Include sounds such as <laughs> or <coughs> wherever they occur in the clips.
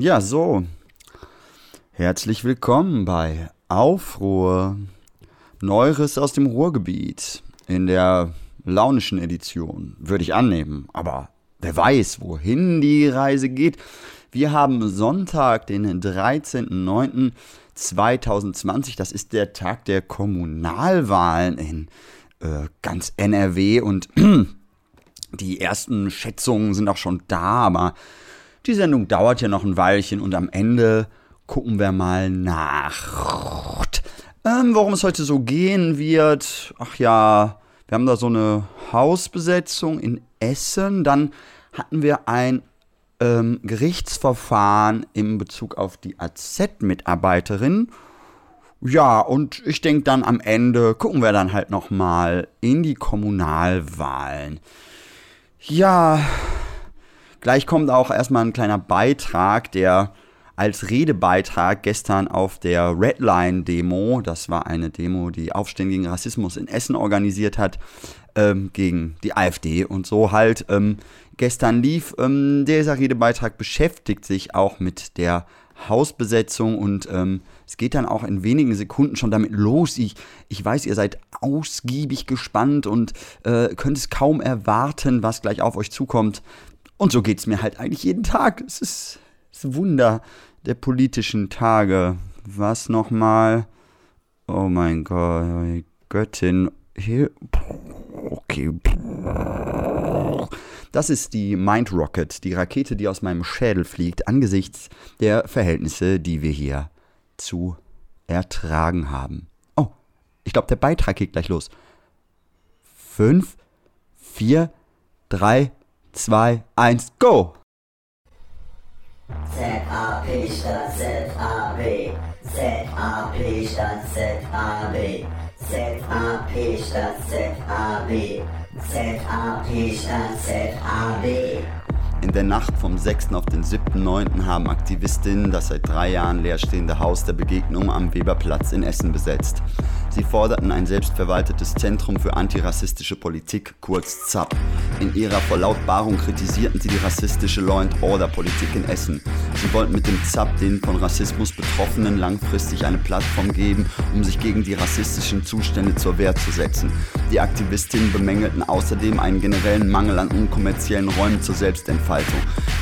Ja, so. Herzlich willkommen bei Aufruhr. Neueres aus dem Ruhrgebiet. In der launischen Edition, würde ich annehmen. Aber wer weiß, wohin die Reise geht. Wir haben Sonntag, den 13.09.2020. Das ist der Tag der Kommunalwahlen in äh, ganz NRW und <clears throat> die ersten Schätzungen sind auch schon da, aber die Sendung dauert ja noch ein Weilchen und am Ende gucken wir mal nach. Ähm, worum es heute so gehen wird. Ach ja, wir haben da so eine Hausbesetzung in Essen. Dann hatten wir ein ähm, Gerichtsverfahren in Bezug auf die AZ-Mitarbeiterin. Ja, und ich denke dann am Ende gucken wir dann halt noch mal in die Kommunalwahlen. Ja, gleich kommt auch erstmal ein kleiner Beitrag, der als Redebeitrag gestern auf der Redline-Demo, das war eine Demo, die Aufstehen gegen Rassismus in Essen organisiert hat, ähm, gegen die AfD und so halt ähm, gestern lief. Ähm, dieser Redebeitrag beschäftigt sich auch mit der Hausbesetzung und ähm, es geht dann auch in wenigen Sekunden schon damit los. Ich, ich weiß, ihr seid ausgiebig gespannt und äh, könnt es kaum erwarten, was gleich auf euch zukommt. Und so geht es mir halt eigentlich jeden Tag. Es ist das Wunder der politischen Tage. Was nochmal? Oh mein Gott, Göttin. Hier. Okay. Das ist die Mind Rocket, die Rakete, die aus meinem Schädel fliegt, angesichts der Verhältnisse, die wir hier zu ertragen haben. Oh, ich glaube, der Beitrag geht gleich los. Fünf, vier, drei, zwei, eins, go! ZAP statt ZAB. ZAP statt ZAB. ZAP statt ZAB. ZAP statt ZAB. In der Nacht vom 6. auf den 7.9. haben Aktivistinnen das seit drei Jahren leerstehende Haus der Begegnung am Weberplatz in Essen besetzt. Sie forderten ein selbstverwaltetes Zentrum für antirassistische Politik, kurz ZAP. In ihrer Verlautbarung kritisierten sie die rassistische Law and Order Politik in Essen. Sie wollten mit dem ZAP den von Rassismus Betroffenen langfristig eine Plattform geben, um sich gegen die rassistischen Zustände zur Wehr zu setzen. Die Aktivistinnen bemängelten außerdem einen generellen Mangel an unkommerziellen Räumen zur Selbstentfaltung.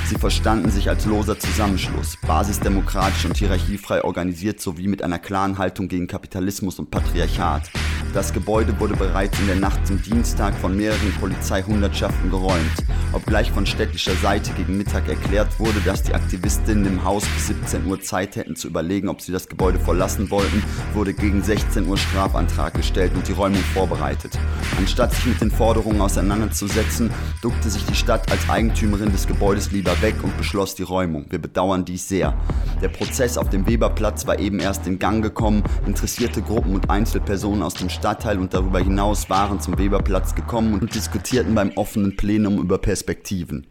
Sie verstanden sich als loser Zusammenschluss, basisdemokratisch und hierarchiefrei organisiert sowie mit einer klaren Haltung gegen Kapitalismus und Patriarchat. Das Gebäude wurde bereits in der Nacht zum Dienstag von mehreren Polizeihundertschaften geräumt. Obgleich von städtischer Seite gegen Mittag erklärt wurde, dass die Aktivistinnen im Haus bis 17 Uhr Zeit hätten zu überlegen, ob sie das Gebäude verlassen wollten, wurde gegen 16 Uhr Strafantrag gestellt und die Räumung vorbereitet. Anstatt sich mit den Forderungen auseinanderzusetzen, duckte sich die Stadt als Eigentümerin des Gebäudes lieber weg und beschloss die Räumung. Wir bedauern dies sehr. Der Prozess auf dem Weberplatz war eben erst in Gang gekommen. Interessierte Gruppen und Einzelpersonen aus dem Stadtteil und darüber hinaus waren zum Weberplatz gekommen und diskutierten beim offenen Plenum über Perspektiven.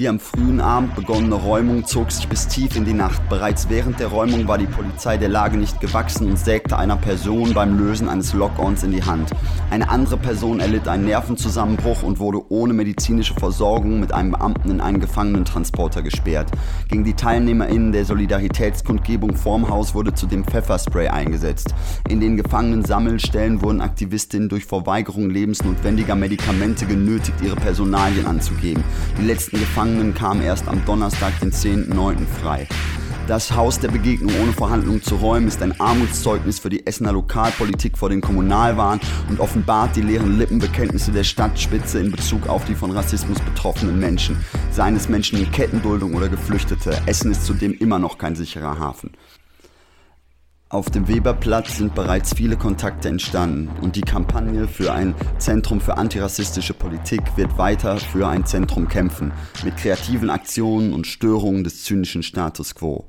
Die am frühen Abend begonnene Räumung zog sich bis tief in die Nacht. Bereits während der Räumung war die Polizei der Lage nicht gewachsen und sägte einer Person beim Lösen eines Lock-ons in die Hand. Eine andere Person erlitt einen Nervenzusammenbruch und wurde ohne medizinische Versorgung mit einem Beamten in einen Gefangenentransporter gesperrt. Gegen die TeilnehmerInnen der Solidaritätskundgebung vorm Haus wurde zudem Pfefferspray eingesetzt. In den Gefangenen-Sammelstellen wurden Aktivistinnen durch Verweigerung lebensnotwendiger Medikamente genötigt, ihre Personalien anzugeben. Die letzten Gefangenen kamen erst am Donnerstag, den 10.09. frei. Das Haus der Begegnung ohne Verhandlungen zu räumen ist ein Armutszeugnis für die Essener Lokalpolitik vor den Kommunalwahlen und offenbart die leeren Lippenbekenntnisse der Stadtspitze in Bezug auf die von Rassismus betroffenen Menschen, seien es Menschen in Kettenduldung oder Geflüchtete. Essen ist zudem immer noch kein sicherer Hafen. Auf dem Weberplatz sind bereits viele Kontakte entstanden und die Kampagne für ein Zentrum für antirassistische Politik wird weiter für ein Zentrum kämpfen, mit kreativen Aktionen und Störungen des zynischen Status quo.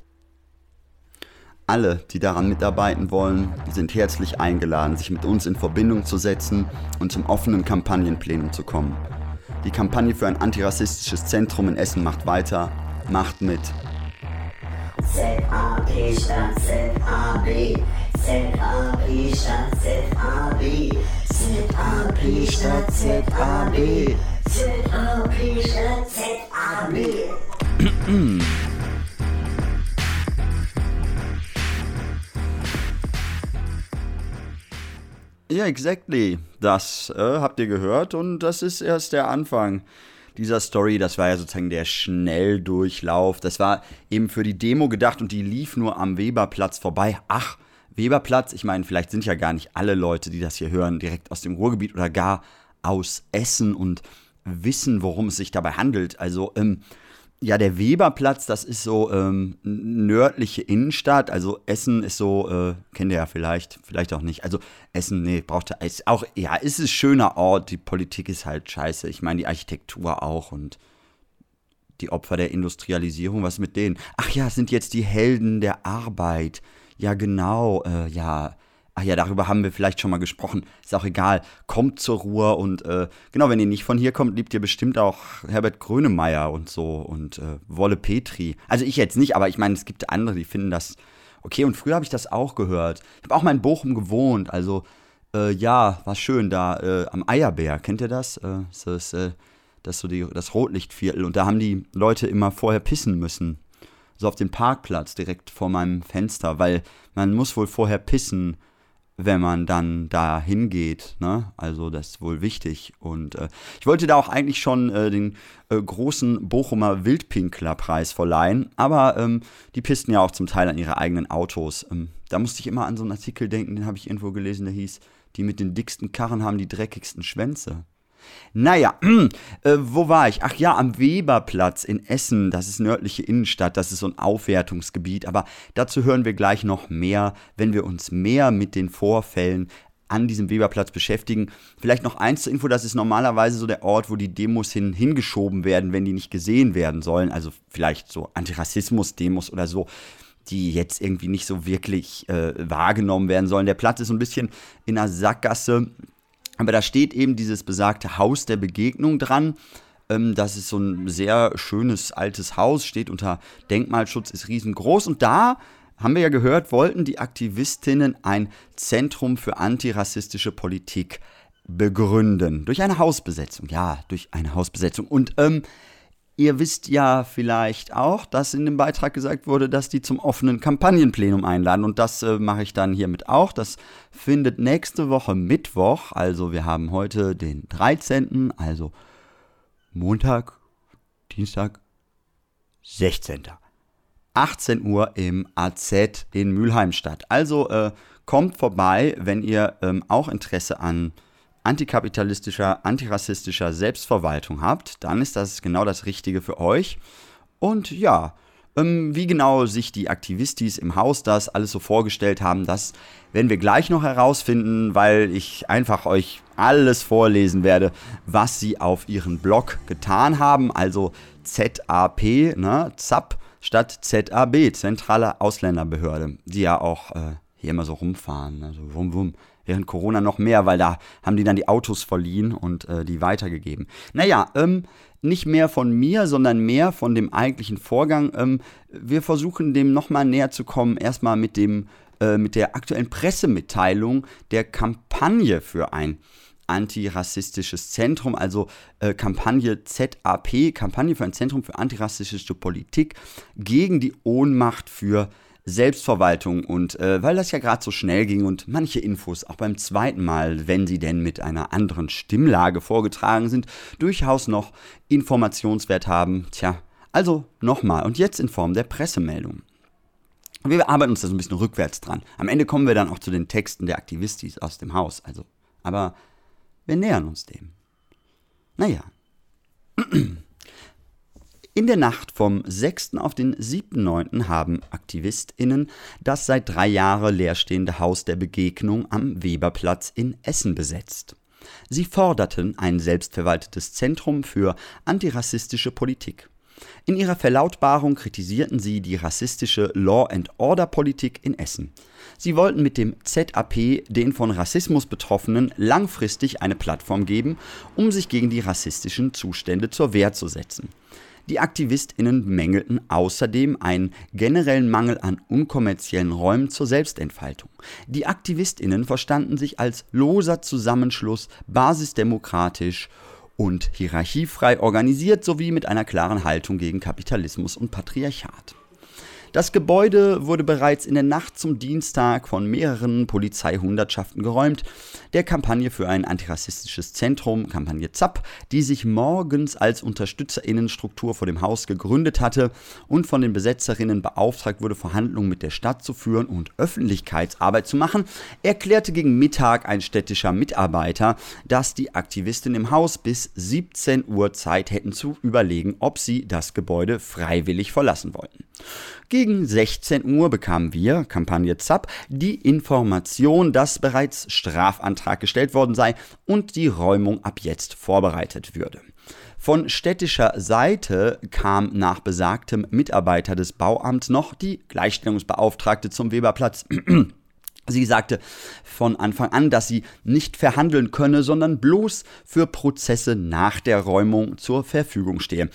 Alle, die daran mitarbeiten wollen, sind herzlich eingeladen, sich mit uns in Verbindung zu setzen und zum offenen Kampagnenplenum zu kommen. Die Kampagne für ein antirassistisches Zentrum in Essen macht weiter, macht mit. ZAP statt ZAB. ZAP statt ZAB. ZAP statt ZAB. ZAP statt ZAB. Ja, exactly. Das äh, habt ihr gehört und das ist erst der Anfang dieser Story. Das war ja sozusagen der Schnelldurchlauf. Das war eben für die Demo gedacht und die lief nur am Weberplatz vorbei. Ach, Weberplatz, ich meine, vielleicht sind ja gar nicht alle Leute, die das hier hören, direkt aus dem Ruhrgebiet oder gar aus Essen und wissen, worum es sich dabei handelt. Also, ähm, ja, der Weberplatz, das ist so ähm, nördliche Innenstadt. Also Essen ist so, äh, kennt ihr ja vielleicht, vielleicht auch nicht. Also Essen, nee, braucht er, ist auch, ja, ist ein schöner Ort. Die Politik ist halt scheiße. Ich meine, die Architektur auch und die Opfer der Industrialisierung, was mit denen? Ach ja, es sind jetzt die Helden der Arbeit. Ja, genau, äh, ja, Ach ja, darüber haben wir vielleicht schon mal gesprochen. Ist auch egal. Kommt zur Ruhe und äh, genau, wenn ihr nicht von hier kommt, liebt ihr bestimmt auch Herbert Grönemeyer und so und äh, Wolle Petri. Also ich jetzt nicht, aber ich meine, es gibt andere, die finden das okay. Und früher habe ich das auch gehört. Ich habe auch mal in Bochum gewohnt. Also äh, ja, war schön da äh, am Eierbär. Kennt ihr das? Äh, das ist äh, das, so die, das Rotlichtviertel. Und da haben die Leute immer vorher pissen müssen. So auf dem Parkplatz direkt vor meinem Fenster, weil man muss wohl vorher pissen wenn man dann da hingeht. Ne? Also das ist wohl wichtig. Und äh, ich wollte da auch eigentlich schon äh, den äh, großen Bochumer Wildpinklerpreis verleihen, aber ähm, die pisten ja auch zum Teil an ihre eigenen Autos. Ähm, da musste ich immer an so einen Artikel denken, den habe ich irgendwo gelesen, der hieß, die mit den dicksten Karren haben die dreckigsten Schwänze. Naja, <clears throat> äh, wo war ich? Ach ja, am Weberplatz in Essen. Das ist nördliche Innenstadt. Das ist so ein Aufwertungsgebiet. Aber dazu hören wir gleich noch mehr, wenn wir uns mehr mit den Vorfällen an diesem Weberplatz beschäftigen. Vielleicht noch eins zur Info, das ist normalerweise so der Ort, wo die Demos hin, hingeschoben werden, wenn die nicht gesehen werden sollen. Also vielleicht so Antirassismus-Demos oder so, die jetzt irgendwie nicht so wirklich äh, wahrgenommen werden sollen. Der Platz ist so ein bisschen in einer Sackgasse. Aber da steht eben dieses besagte Haus der Begegnung dran. Ähm, das ist so ein sehr schönes altes Haus, steht unter Denkmalschutz, ist riesengroß. Und da haben wir ja gehört, wollten die Aktivistinnen ein Zentrum für antirassistische Politik begründen. Durch eine Hausbesetzung. Ja, durch eine Hausbesetzung. Und ähm, Ihr wisst ja vielleicht auch, dass in dem Beitrag gesagt wurde, dass die zum offenen Kampagnenplenum einladen. Und das äh, mache ich dann hiermit auch. Das findet nächste Woche Mittwoch, also wir haben heute den 13., also Montag, Dienstag, 16. 18 Uhr im AZ in Mülheim statt. Also äh, kommt vorbei, wenn ihr ähm, auch Interesse an antikapitalistischer, antirassistischer Selbstverwaltung habt, dann ist das genau das Richtige für euch. Und ja, ähm, wie genau sich die Aktivistis im Haus das alles so vorgestellt haben, das werden wir gleich noch herausfinden, weil ich einfach euch alles vorlesen werde, was sie auf ihren Blog getan haben. Also ZAP, ne, ZAP statt ZAB, Zentrale Ausländerbehörde, die ja auch äh, hier immer so rumfahren, also wum wum während Corona noch mehr, weil da haben die dann die Autos verliehen und äh, die weitergegeben. Naja, ähm, nicht mehr von mir, sondern mehr von dem eigentlichen Vorgang. Ähm, wir versuchen dem nochmal näher zu kommen, erstmal mit äh, mit der aktuellen Pressemitteilung der Kampagne für ein antirassistisches Zentrum, also äh, Kampagne ZAP, Kampagne für ein Zentrum für antirassistische Politik gegen die Ohnmacht für Selbstverwaltung und äh, weil das ja gerade so schnell ging und manche Infos auch beim zweiten Mal, wenn sie denn mit einer anderen Stimmlage vorgetragen sind, durchaus noch Informationswert haben. Tja, also nochmal und jetzt in Form der Pressemeldung. Wir arbeiten uns da so ein bisschen rückwärts dran. Am Ende kommen wir dann auch zu den Texten der Aktivistis aus dem Haus. Also, aber wir nähern uns dem. Naja. In der Nacht vom 6. auf den 7.9. haben AktivistInnen das seit drei Jahren leerstehende Haus der Begegnung am Weberplatz in Essen besetzt. Sie forderten ein selbstverwaltetes Zentrum für antirassistische Politik. In ihrer Verlautbarung kritisierten sie die rassistische Law-and-Order-Politik in Essen. Sie wollten mit dem ZAP den von Rassismus Betroffenen langfristig eine Plattform geben, um sich gegen die rassistischen Zustände zur Wehr zu setzen. Die AktivistInnen bemängelten außerdem einen generellen Mangel an unkommerziellen Räumen zur Selbstentfaltung. Die AktivistInnen verstanden sich als loser Zusammenschluss, basisdemokratisch und hierarchiefrei organisiert sowie mit einer klaren Haltung gegen Kapitalismus und Patriarchat. Das Gebäude wurde bereits in der Nacht zum Dienstag von mehreren Polizeihundertschaften geräumt. Der Kampagne für ein antirassistisches Zentrum, Kampagne ZAP, die sich morgens als Unterstützerinnenstruktur vor dem Haus gegründet hatte und von den Besetzerinnen beauftragt wurde, Verhandlungen mit der Stadt zu führen und Öffentlichkeitsarbeit zu machen, erklärte gegen Mittag ein städtischer Mitarbeiter, dass die Aktivisten im Haus bis 17 Uhr Zeit hätten zu überlegen, ob sie das Gebäude freiwillig verlassen wollten. Gegen 16 Uhr bekamen wir, Kampagne ZAP, die Information, dass bereits Strafantrag gestellt worden sei und die Räumung ab jetzt vorbereitet würde. Von städtischer Seite kam nach besagtem Mitarbeiter des Bauamts noch die Gleichstellungsbeauftragte zum Weberplatz. <clears throat> Sie sagte von Anfang an, dass sie nicht verhandeln könne, sondern bloß für Prozesse nach der Räumung zur Verfügung stehe.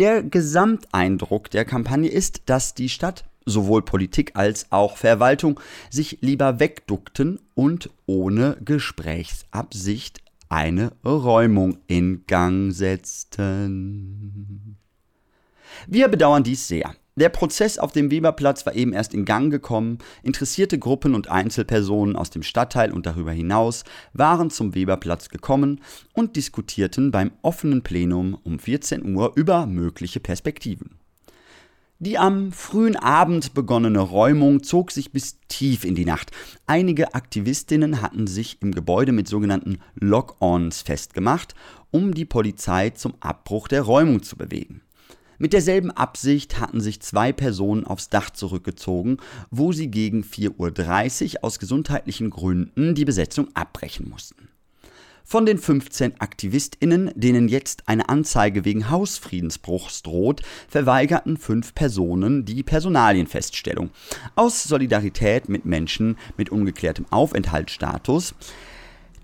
Der Gesamteindruck der Kampagne ist, dass die Stadt, sowohl Politik als auch Verwaltung, sich lieber wegduckten und ohne Gesprächsabsicht eine Räumung in Gang setzten. Wir bedauern dies sehr. Der Prozess auf dem Weberplatz war eben erst in Gang gekommen. Interessierte Gruppen und Einzelpersonen aus dem Stadtteil und darüber hinaus waren zum Weberplatz gekommen und diskutierten beim offenen Plenum um 14 Uhr über mögliche Perspektiven. Die am frühen Abend begonnene Räumung zog sich bis tief in die Nacht. Einige Aktivistinnen hatten sich im Gebäude mit sogenannten Lock-ons festgemacht, um die Polizei zum Abbruch der Räumung zu bewegen. Mit derselben Absicht hatten sich zwei Personen aufs Dach zurückgezogen, wo sie gegen 4.30 Uhr aus gesundheitlichen Gründen die Besetzung abbrechen mussten. Von den 15 AktivistInnen, denen jetzt eine Anzeige wegen Hausfriedensbruchs droht, verweigerten fünf Personen die Personalienfeststellung. Aus Solidarität mit Menschen mit ungeklärtem Aufenthaltsstatus,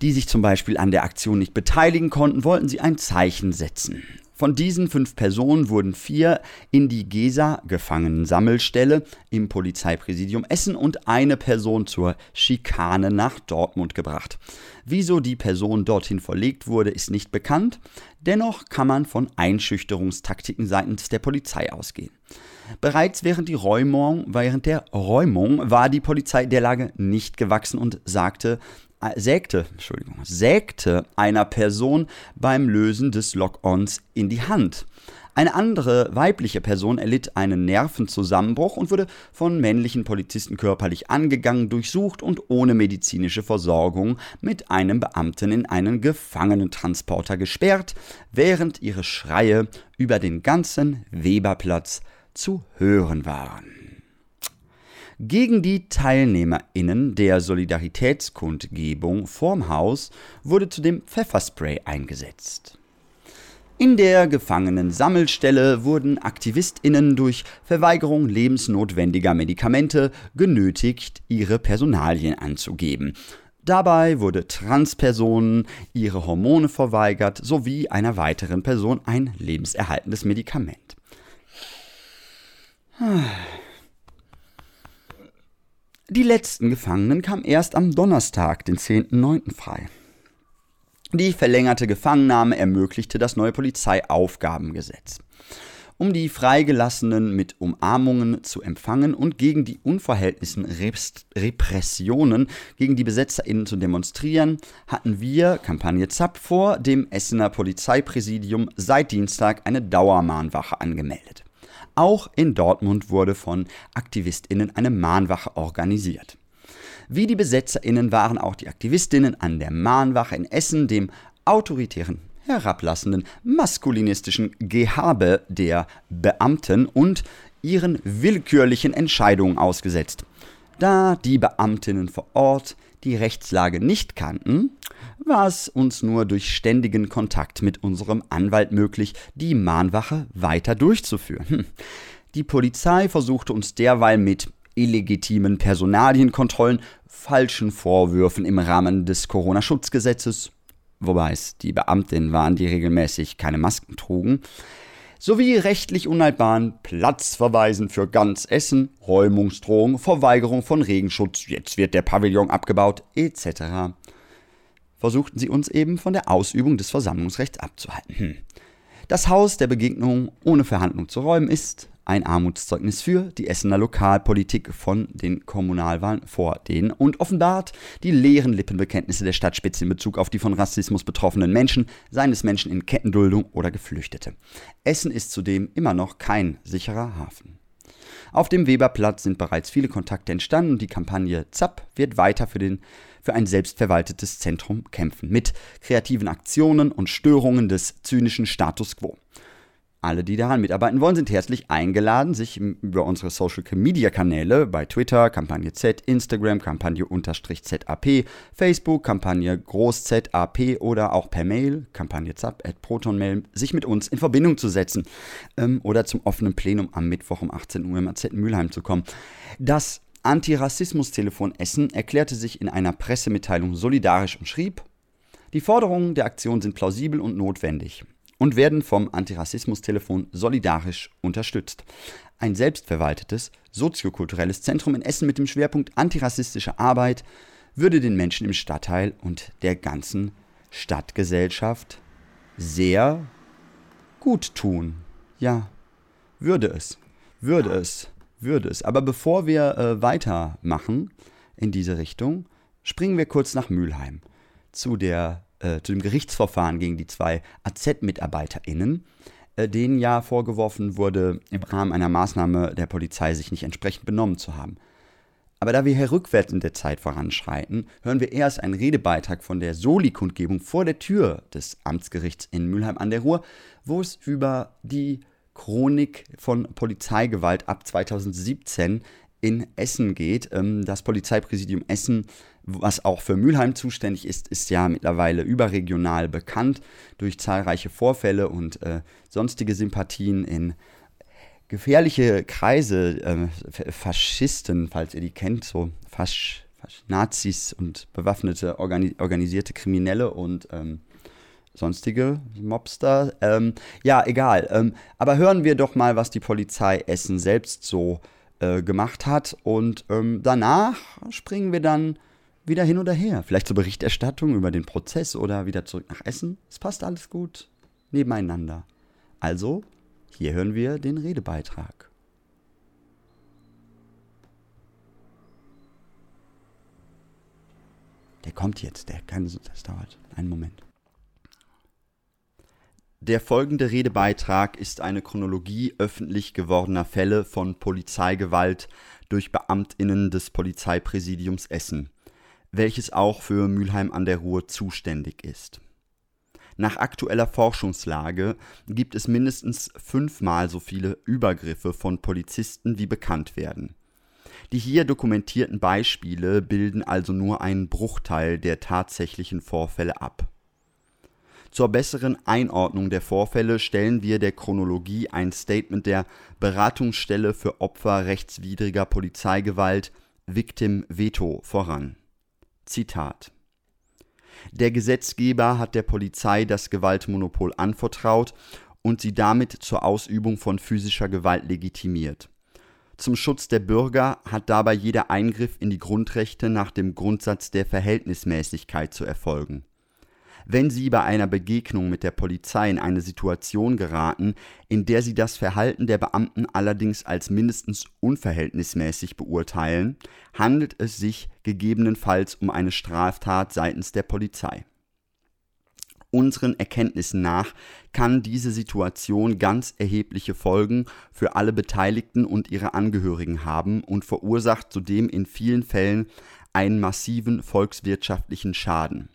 die sich zum Beispiel an der Aktion nicht beteiligen konnten, wollten sie ein Zeichen setzen. Von diesen fünf Personen wurden vier in die Gesa-Gefangenensammelstelle im Polizeipräsidium Essen und eine Person zur Schikane nach Dortmund gebracht. Wieso die Person dorthin verlegt wurde, ist nicht bekannt. Dennoch kann man von Einschüchterungstaktiken seitens der Polizei ausgehen. Bereits während, Räumung, während der Räumung war die Polizei der Lage nicht gewachsen und sagte, sägte, Entschuldigung, sägte einer Person beim Lösen des Lock-ons in die Hand. Eine andere weibliche Person erlitt einen Nervenzusammenbruch und wurde von männlichen Polizisten körperlich angegangen, durchsucht und ohne medizinische Versorgung mit einem Beamten in einen Gefangenentransporter gesperrt, während ihre Schreie über den ganzen Weberplatz zu hören waren. Gegen die TeilnehmerInnen der Solidaritätskundgebung vorm Haus wurde zudem Pfefferspray eingesetzt. In der Gefangenen-Sammelstelle wurden AktivistInnen durch Verweigerung lebensnotwendiger Medikamente genötigt, ihre Personalien anzugeben. Dabei wurde Transpersonen ihre Hormone verweigert, sowie einer weiteren Person ein lebenserhaltendes Medikament. Die letzten Gefangenen kamen erst am Donnerstag, den 10.09. frei. Die verlängerte Gefangennahme ermöglichte das neue Polizeiaufgabengesetz. Um die Freigelassenen mit Umarmungen zu empfangen und gegen die unverhältnismäßigen Repressionen gegen die BesetzerInnen zu demonstrieren, hatten wir, Kampagne ZAP, vor dem Essener Polizeipräsidium seit Dienstag eine Dauermahnwache angemeldet. Auch in Dortmund wurde von AktivistInnen eine Mahnwache organisiert. Wie die BesetzerInnen waren auch die AktivistInnen an der Mahnwache in Essen dem autoritären, herablassenden, maskulinistischen Gehabe der Beamten und ihren willkürlichen Entscheidungen ausgesetzt. Da die Beamtinnen vor Ort die Rechtslage nicht kannten, war es uns nur durch ständigen Kontakt mit unserem Anwalt möglich, die Mahnwache weiter durchzuführen. Hm. Die Polizei versuchte uns derweil mit illegitimen Personalienkontrollen, falschen Vorwürfen im Rahmen des Corona-Schutzgesetzes, wobei es die Beamtinnen waren, die regelmäßig keine Masken trugen, sowie rechtlich unhaltbaren Platzverweisen für ganz Essen, Räumungsdrohung, Verweigerung von Regenschutz, jetzt wird der Pavillon abgebaut, etc. versuchten sie uns eben von der Ausübung des Versammlungsrechts abzuhalten. Hm. Das Haus der Begegnung ohne Verhandlung zu räumen ist ein Armutszeugnis für die Essener Lokalpolitik von den Kommunalwahlen vor denen und offenbart die leeren Lippenbekenntnisse der Stadtspitze in Bezug auf die von Rassismus betroffenen Menschen, seines Menschen in Kettenduldung oder Geflüchtete. Essen ist zudem immer noch kein sicherer Hafen. Auf dem Weberplatz sind bereits viele Kontakte entstanden und die Kampagne ZAP wird weiter für, den, für ein selbstverwaltetes Zentrum kämpfen, mit kreativen Aktionen und Störungen des zynischen Status quo. Alle, die daran mitarbeiten wollen, sind herzlich eingeladen, sich über unsere Social Media Kanäle bei Twitter, Kampagne Z, Instagram, Kampagne unterstrich ZAP, Facebook, Kampagne Groß ZAP oder auch per Mail, Kampagne ZAP at ProtonMail, sich mit uns in Verbindung zu setzen ähm, oder zum offenen Plenum am Mittwoch um 18 Uhr im AZ Mülheim zu kommen. Das Antirassismus-Telefon Essen erklärte sich in einer Pressemitteilung solidarisch und schrieb, die Forderungen der Aktion sind plausibel und notwendig und werden vom Antirassismus-Telefon solidarisch unterstützt. Ein selbstverwaltetes, soziokulturelles Zentrum in Essen mit dem Schwerpunkt antirassistische Arbeit würde den Menschen im Stadtteil und der ganzen Stadtgesellschaft sehr gut tun. Ja, würde es, würde es, würde es. Aber bevor wir äh, weitermachen in diese Richtung, springen wir kurz nach Mülheim zu der äh, zu dem Gerichtsverfahren gegen die zwei AZ-MitarbeiterInnen, äh, denen ja vorgeworfen wurde, im Rahmen einer Maßnahme der Polizei sich nicht entsprechend benommen zu haben. Aber da wir hier rückwärts in der Zeit voranschreiten, hören wir erst einen Redebeitrag von der Soli-Kundgebung vor der Tür des Amtsgerichts in Mülheim an der Ruhr, wo es über die Chronik von Polizeigewalt ab 2017 in Essen geht. Ähm, das Polizeipräsidium Essen was auch für Mülheim zuständig ist, ist ja mittlerweile überregional bekannt durch zahlreiche Vorfälle und äh, sonstige Sympathien in gefährliche Kreise, äh, Faschisten, falls ihr die kennt, so Fasch, Fasch Nazis und bewaffnete, organi organisierte Kriminelle und ähm, sonstige Mobster. Ähm, ja, egal. Ähm, aber hören wir doch mal, was die Polizei Essen selbst so äh, gemacht hat. Und ähm, danach springen wir dann wieder hin oder her. Vielleicht zur Berichterstattung über den Prozess oder wieder zurück nach Essen. Es passt alles gut nebeneinander. Also, hier hören wir den Redebeitrag. Der kommt jetzt, der kann, das dauert einen Moment. Der folgende Redebeitrag ist eine Chronologie öffentlich gewordener Fälle von Polizeigewalt durch Beamtinnen des Polizeipräsidiums Essen welches auch für Mülheim an der Ruhr zuständig ist. Nach aktueller Forschungslage gibt es mindestens fünfmal so viele Übergriffe von Polizisten, wie bekannt werden. Die hier dokumentierten Beispiele bilden also nur einen Bruchteil der tatsächlichen Vorfälle ab. Zur besseren Einordnung der Vorfälle stellen wir der Chronologie ein Statement der Beratungsstelle für Opfer rechtswidriger Polizeigewalt Victim Veto voran. Zitat. Der Gesetzgeber hat der Polizei das Gewaltmonopol anvertraut und sie damit zur Ausübung von physischer Gewalt legitimiert. Zum Schutz der Bürger hat dabei jeder Eingriff in die Grundrechte nach dem Grundsatz der Verhältnismäßigkeit zu erfolgen wenn Sie bei einer Begegnung mit der Polizei in eine Situation geraten, in der Sie das Verhalten der Beamten allerdings als mindestens unverhältnismäßig beurteilen, handelt es sich gegebenenfalls um eine Straftat seitens der Polizei. Unseren Erkenntnissen nach kann diese Situation ganz erhebliche Folgen für alle Beteiligten und ihre Angehörigen haben und verursacht zudem in vielen Fällen einen massiven volkswirtschaftlichen Schaden.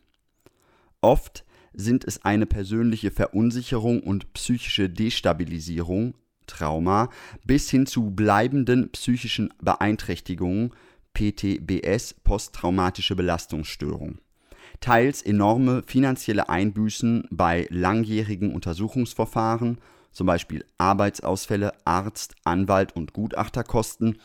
Oft sind es eine persönliche Verunsicherung und psychische Destabilisierung (Trauma) bis hin zu bleibenden psychischen Beeinträchtigungen (PTBS, posttraumatische Belastungsstörung), teils enorme finanzielle Einbüßen bei langjährigen Untersuchungsverfahren zum Beispiel Arbeitsausfälle, Arzt, Anwalt und Gutachterkosten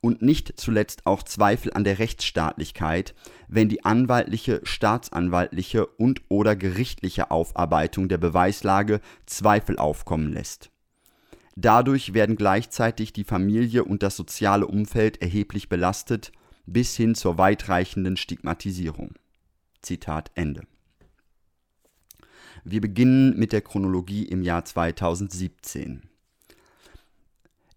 und nicht zuletzt auch Zweifel an der Rechtsstaatlichkeit, wenn die anwaltliche, staatsanwaltliche und/oder gerichtliche Aufarbeitung der Beweislage Zweifel aufkommen lässt. Dadurch werden gleichzeitig die Familie und das soziale Umfeld erheblich belastet bis hin zur weitreichenden Stigmatisierung. Zitat Ende wir beginnen mit der Chronologie im Jahr 2017.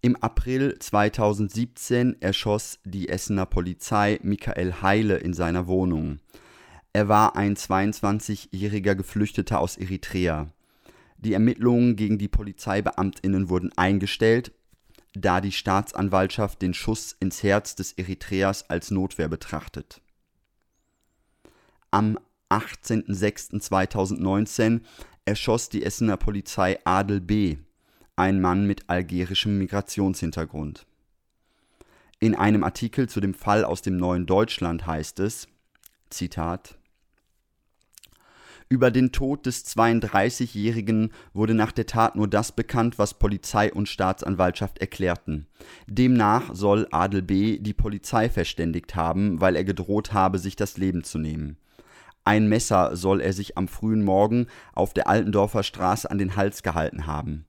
Im April 2017 erschoss die Essener Polizei Michael Heile in seiner Wohnung. Er war ein 22-jähriger Geflüchteter aus Eritrea. Die Ermittlungen gegen die Polizeibeamtinnen wurden eingestellt, da die Staatsanwaltschaft den Schuss ins Herz des Eritreers als Notwehr betrachtet. Am 18.06.2019 erschoss die Essener Polizei Adel B., ein Mann mit algerischem Migrationshintergrund. In einem Artikel zu dem Fall aus dem neuen Deutschland heißt es, Zitat, über den Tod des 32-Jährigen wurde nach der Tat nur das bekannt, was Polizei und Staatsanwaltschaft erklärten. Demnach soll Adel B. die Polizei verständigt haben, weil er gedroht habe, sich das Leben zu nehmen. Ein Messer soll er sich am frühen Morgen auf der Altendorfer Straße an den Hals gehalten haben.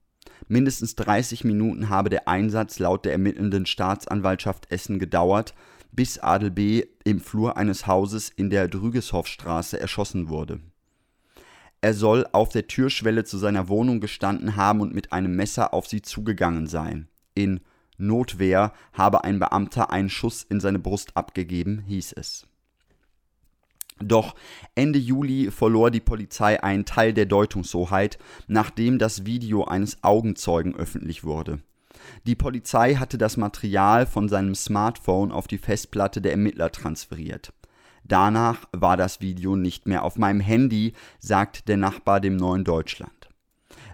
Mindestens 30 Minuten habe der Einsatz laut der ermittelnden Staatsanwaltschaft Essen gedauert, bis Adel B. im Flur eines Hauses in der Drügeshoffstraße erschossen wurde er soll auf der Türschwelle zu seiner Wohnung gestanden haben und mit einem Messer auf sie zugegangen sein. In Notwehr habe ein Beamter einen Schuss in seine Brust abgegeben, hieß es. Doch Ende Juli verlor die Polizei einen Teil der Deutungshoheit, nachdem das Video eines Augenzeugen öffentlich wurde. Die Polizei hatte das Material von seinem Smartphone auf die Festplatte der Ermittler transferiert. Danach war das Video nicht mehr auf meinem Handy, sagt der Nachbar dem neuen Deutschland.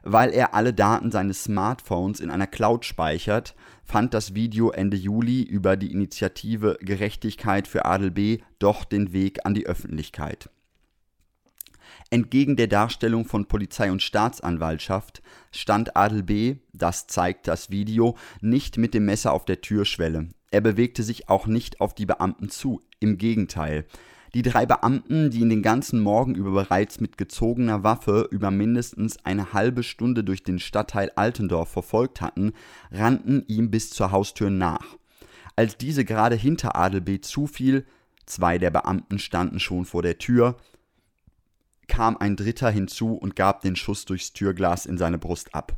Weil er alle Daten seines Smartphones in einer Cloud speichert, fand das Video Ende Juli über die Initiative Gerechtigkeit für Adel B. doch den Weg an die Öffentlichkeit. Entgegen der Darstellung von Polizei und Staatsanwaltschaft stand Adel B., das zeigt das Video, nicht mit dem Messer auf der Türschwelle. Er bewegte sich auch nicht auf die Beamten zu, im Gegenteil. Die drei Beamten, die ihn den ganzen Morgen über bereits mit gezogener Waffe über mindestens eine halbe Stunde durch den Stadtteil Altendorf verfolgt hatten, rannten ihm bis zur Haustür nach. Als diese gerade hinter Adel B. zufiel, zwei der Beamten standen schon vor der Tür, kam ein dritter hinzu und gab den Schuss durchs Türglas in seine Brust ab.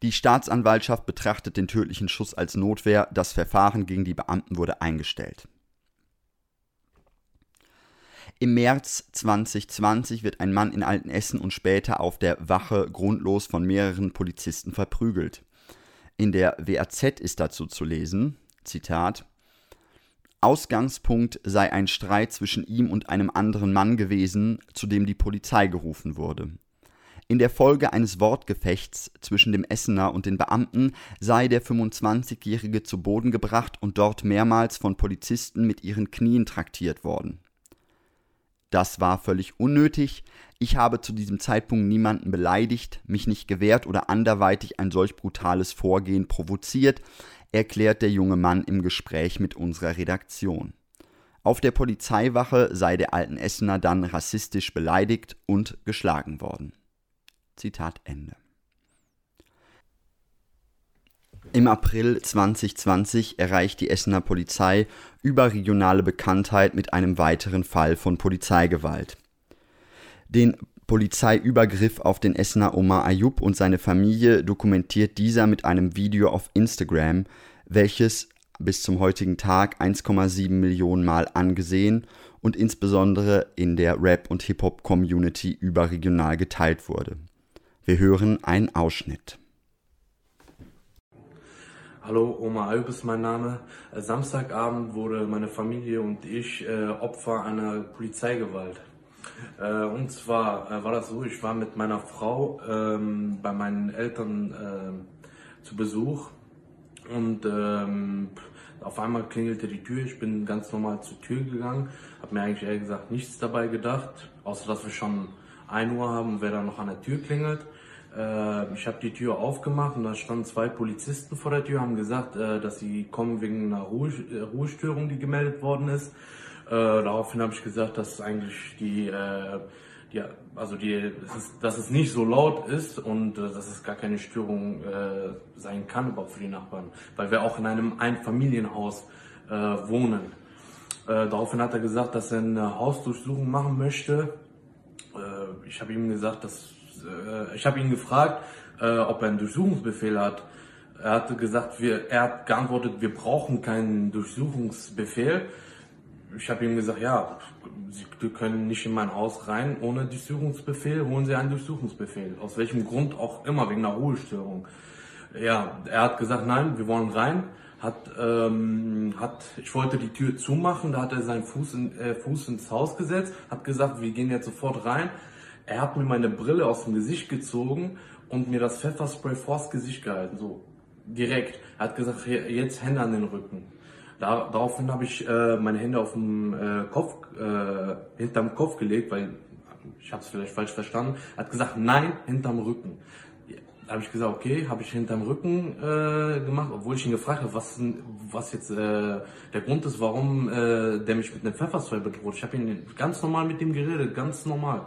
Die Staatsanwaltschaft betrachtet den tödlichen Schuss als Notwehr, das Verfahren gegen die Beamten wurde eingestellt. Im März 2020 wird ein Mann in Altenessen und später auf der Wache grundlos von mehreren Polizisten verprügelt. In der WAZ ist dazu zu lesen, Zitat, Ausgangspunkt sei ein Streit zwischen ihm und einem anderen Mann gewesen, zu dem die Polizei gerufen wurde. In der Folge eines Wortgefechts zwischen dem Essener und den Beamten sei der 25-Jährige zu Boden gebracht und dort mehrmals von Polizisten mit ihren Knien traktiert worden. Das war völlig unnötig. Ich habe zu diesem Zeitpunkt niemanden beleidigt, mich nicht gewehrt oder anderweitig ein solch brutales Vorgehen provoziert, erklärt der junge Mann im Gespräch mit unserer Redaktion. Auf der Polizeiwache sei der alten Essener dann rassistisch beleidigt und geschlagen worden. Zitat Ende. Im April 2020 erreicht die Essener Polizei überregionale Bekanntheit mit einem weiteren Fall von Polizeigewalt. Den Polizeiübergriff auf den Essener Omar Ayub und seine Familie dokumentiert dieser mit einem Video auf Instagram, welches bis zum heutigen Tag 1,7 Millionen Mal angesehen und insbesondere in der Rap- und Hip-Hop-Community überregional geteilt wurde. Wir hören einen Ausschnitt. Hallo, Oma Ayub ist mein Name. Samstagabend wurde meine Familie und ich äh, Opfer einer Polizeigewalt. Äh, und zwar äh, war das so, ich war mit meiner Frau ähm, bei meinen Eltern äh, zu Besuch und ähm, auf einmal klingelte die Tür. Ich bin ganz normal zur Tür gegangen, habe mir eigentlich ehrlich gesagt nichts dabei gedacht, außer dass wir schon 1 Uhr haben und wer da noch an der Tür klingelt. Äh, ich habe die Tür aufgemacht und da standen zwei Polizisten vor der Tür, haben gesagt, äh, dass sie kommen wegen einer Ruhe, äh, Ruhestörung, die gemeldet worden ist. Äh, daraufhin habe ich gesagt, dass eigentlich die, äh, die also die, dass es nicht so laut ist und äh, dass es gar keine Störung sein kann überhaupt für die Nachbarn, weil wir auch in einem Einfamilienhaus wohnen. Daraufhin hat er gesagt, dass er eine Hausdurchsuchung machen möchte. Ich habe ihm gesagt, dass äh, ich habe ihn gefragt, äh, ob er einen Durchsuchungsbefehl hat. Er hatte gesagt, wir, er hat geantwortet, wir brauchen keinen Durchsuchungsbefehl. Ich habe ihm gesagt, ja, Sie können nicht in mein Haus rein ohne Durchsuchungsbefehl, holen Sie einen Durchsuchungsbefehl. Aus welchem Grund auch immer, wegen einer Ruhestörung. Ja, er hat gesagt, nein, wir wollen rein. Hat, ähm, hat, ich wollte die Tür zumachen, da hat er seinen Fuß, in, äh, Fuß ins Haus gesetzt, hat gesagt, wir gehen jetzt sofort rein. Er hat mir meine Brille aus dem Gesicht gezogen und mir das Pfefferspray vors Gesicht gehalten, so direkt. Er hat gesagt, jetzt Hände an den Rücken. Da, daraufhin habe ich äh, meine Hände auf dem äh, Kopf, äh, hinterm Kopf gelegt, weil ich habe es vielleicht falsch verstanden. Er hat gesagt, nein, hinterm Rücken. Da habe ich gesagt, okay, habe ich hinterm Rücken äh, gemacht, obwohl ich ihn gefragt habe, was, was jetzt äh, der Grund ist, warum äh, der mich mit einem Pfefferspray bedroht. Ich habe ihn ganz normal mit ihm geredet, ganz normal.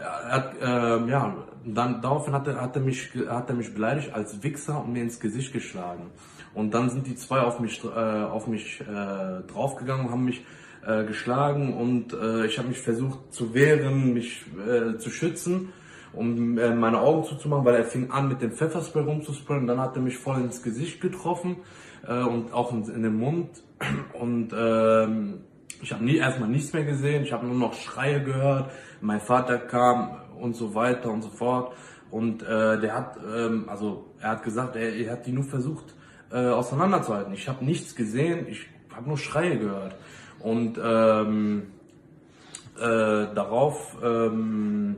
Hat, äh, ja, dann daraufhin hat er, hat er mich, hat er mich beleidigt als Wichser und mir ins Gesicht geschlagen. Und dann sind die zwei auf mich, äh, auf mich äh, draufgegangen, haben mich äh, geschlagen und äh, ich habe mich versucht zu wehren, mich äh, zu schützen, um äh, meine Augen zuzumachen, weil er fing an mit dem Pfefferspray rumzusprayen. Dann hat er mich voll ins Gesicht getroffen äh, und auch in, in den Mund. Und äh, ich habe nie erstmal nichts mehr gesehen. Ich habe nur noch Schreie gehört. Mein Vater kam und so weiter und so fort. Und äh, der hat, ähm, also er hat gesagt, er, er hat die nur versucht äh, auseinanderzuhalten. Ich habe nichts gesehen, ich habe nur Schreie gehört. Und ähm, äh, darauf, ähm,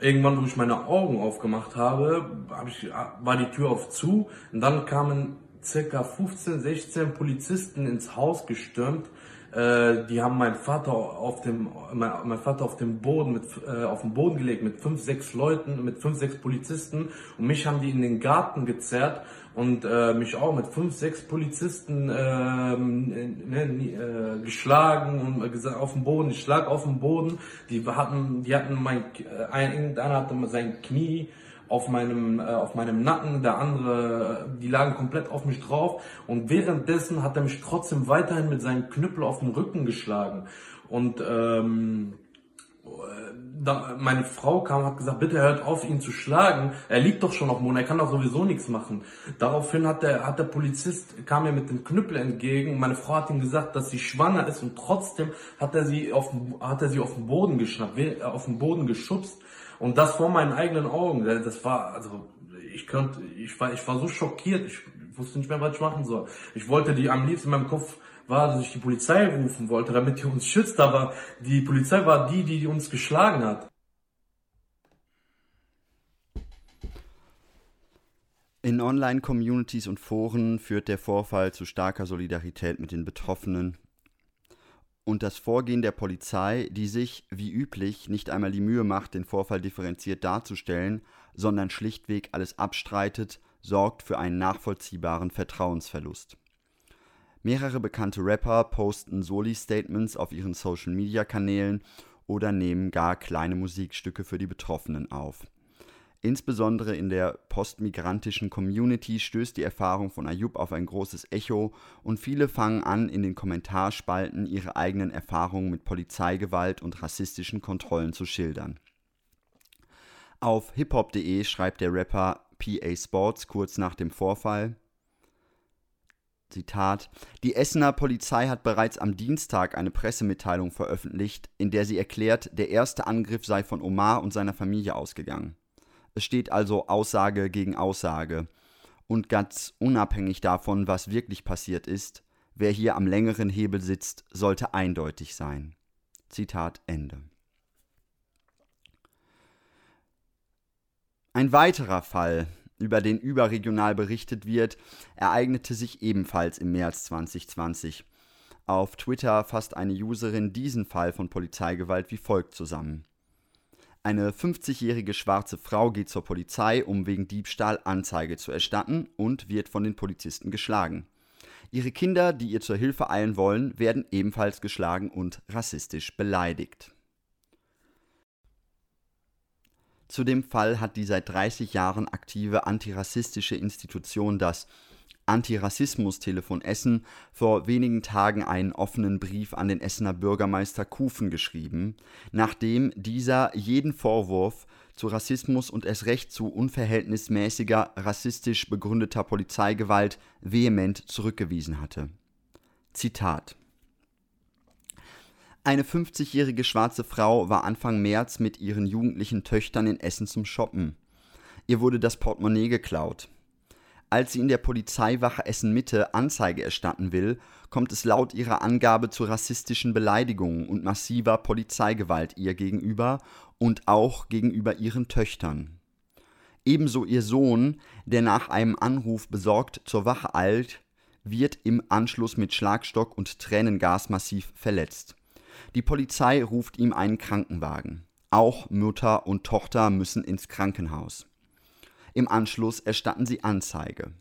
irgendwann, wo ich meine Augen aufgemacht habe, hab ich, war die Tür auf zu und dann kamen circa 15, 16 Polizisten ins Haus gestürmt. Äh, die haben meinen Vater auf dem, mein, mein Vater auf dem Boden mit, äh, auf den Boden gelegt mit fünf, sechs Leuten, mit fünf, sechs Polizisten und mich haben die in den Garten gezerrt und äh, mich auch mit fünf, sechs Polizisten ähm, ne, äh, geschlagen und gesagt auf dem Boden, ich schlag auf dem Boden. Die hatten, die hatten mein, äh, ein, irgendeiner hatte sein Knie auf meinem, äh, auf meinem Nacken, der andere, die lagen komplett auf mich drauf und währenddessen hat er mich trotzdem weiterhin mit seinem Knüppel auf den Rücken geschlagen und ähm, da, meine Frau kam hat gesagt, bitte hört auf, ihn zu schlagen. Er liegt doch schon auf dem Boden, er kann doch sowieso nichts machen. Daraufhin hat der, hat der Polizist, kam mir mit dem Knüppel entgegen. Meine Frau hat ihm gesagt, dass sie schwanger ist und trotzdem hat er sie auf, hat er sie auf den Boden geschnappt, auf den Boden geschubst. Und das vor meinen eigenen Augen. Das war, also, ich könnte, ich war, ich war so schockiert, ich wusste nicht mehr, was ich machen soll. Ich wollte die am liebsten in meinem Kopf war, dass ich die Polizei rufen wollte, damit die uns schützt, aber die Polizei war die, die uns geschlagen hat. In Online-Communities und Foren führt der Vorfall zu starker Solidarität mit den Betroffenen. Und das Vorgehen der Polizei, die sich, wie üblich, nicht einmal die Mühe macht, den Vorfall differenziert darzustellen, sondern schlichtweg alles abstreitet, sorgt für einen nachvollziehbaren Vertrauensverlust. Mehrere bekannte Rapper posten Soli-Statements auf ihren Social-Media-Kanälen oder nehmen gar kleine Musikstücke für die Betroffenen auf. Insbesondere in der postmigrantischen Community stößt die Erfahrung von Ayub auf ein großes Echo und viele fangen an, in den Kommentarspalten ihre eigenen Erfahrungen mit Polizeigewalt und rassistischen Kontrollen zu schildern. Auf hiphop.de schreibt der Rapper PA Sports kurz nach dem Vorfall Zitat: Die Essener Polizei hat bereits am Dienstag eine Pressemitteilung veröffentlicht, in der sie erklärt, der erste Angriff sei von Omar und seiner Familie ausgegangen. Es steht also Aussage gegen Aussage. Und ganz unabhängig davon, was wirklich passiert ist, wer hier am längeren Hebel sitzt, sollte eindeutig sein. Zitat Ende. Ein weiterer Fall, über den überregional berichtet wird, ereignete sich ebenfalls im März 2020. Auf Twitter fasst eine Userin diesen Fall von Polizeigewalt wie folgt zusammen. Eine 50-jährige schwarze Frau geht zur Polizei, um wegen Diebstahl Anzeige zu erstatten und wird von den Polizisten geschlagen. Ihre Kinder, die ihr zur Hilfe eilen wollen, werden ebenfalls geschlagen und rassistisch beleidigt. Zu dem Fall hat die seit 30 Jahren aktive antirassistische Institution das Antirassismus-Telefon Essen vor wenigen Tagen einen offenen Brief an den Essener Bürgermeister Kufen geschrieben, nachdem dieser jeden Vorwurf zu Rassismus und erst recht zu unverhältnismäßiger rassistisch begründeter Polizeigewalt vehement zurückgewiesen hatte. Zitat eine 50-jährige schwarze Frau war Anfang März mit ihren jugendlichen Töchtern in Essen zum Shoppen. Ihr wurde das Portemonnaie geklaut. Als sie in der Polizeiwache Essen Mitte Anzeige erstatten will, kommt es laut ihrer Angabe zu rassistischen Beleidigungen und massiver Polizeigewalt ihr gegenüber und auch gegenüber ihren Töchtern. Ebenso ihr Sohn, der nach einem Anruf besorgt zur Wache eilt, wird im Anschluss mit Schlagstock und Tränengas massiv verletzt. Die Polizei ruft ihm einen Krankenwagen. Auch Mutter und Tochter müssen ins Krankenhaus. Im Anschluss erstatten sie Anzeige.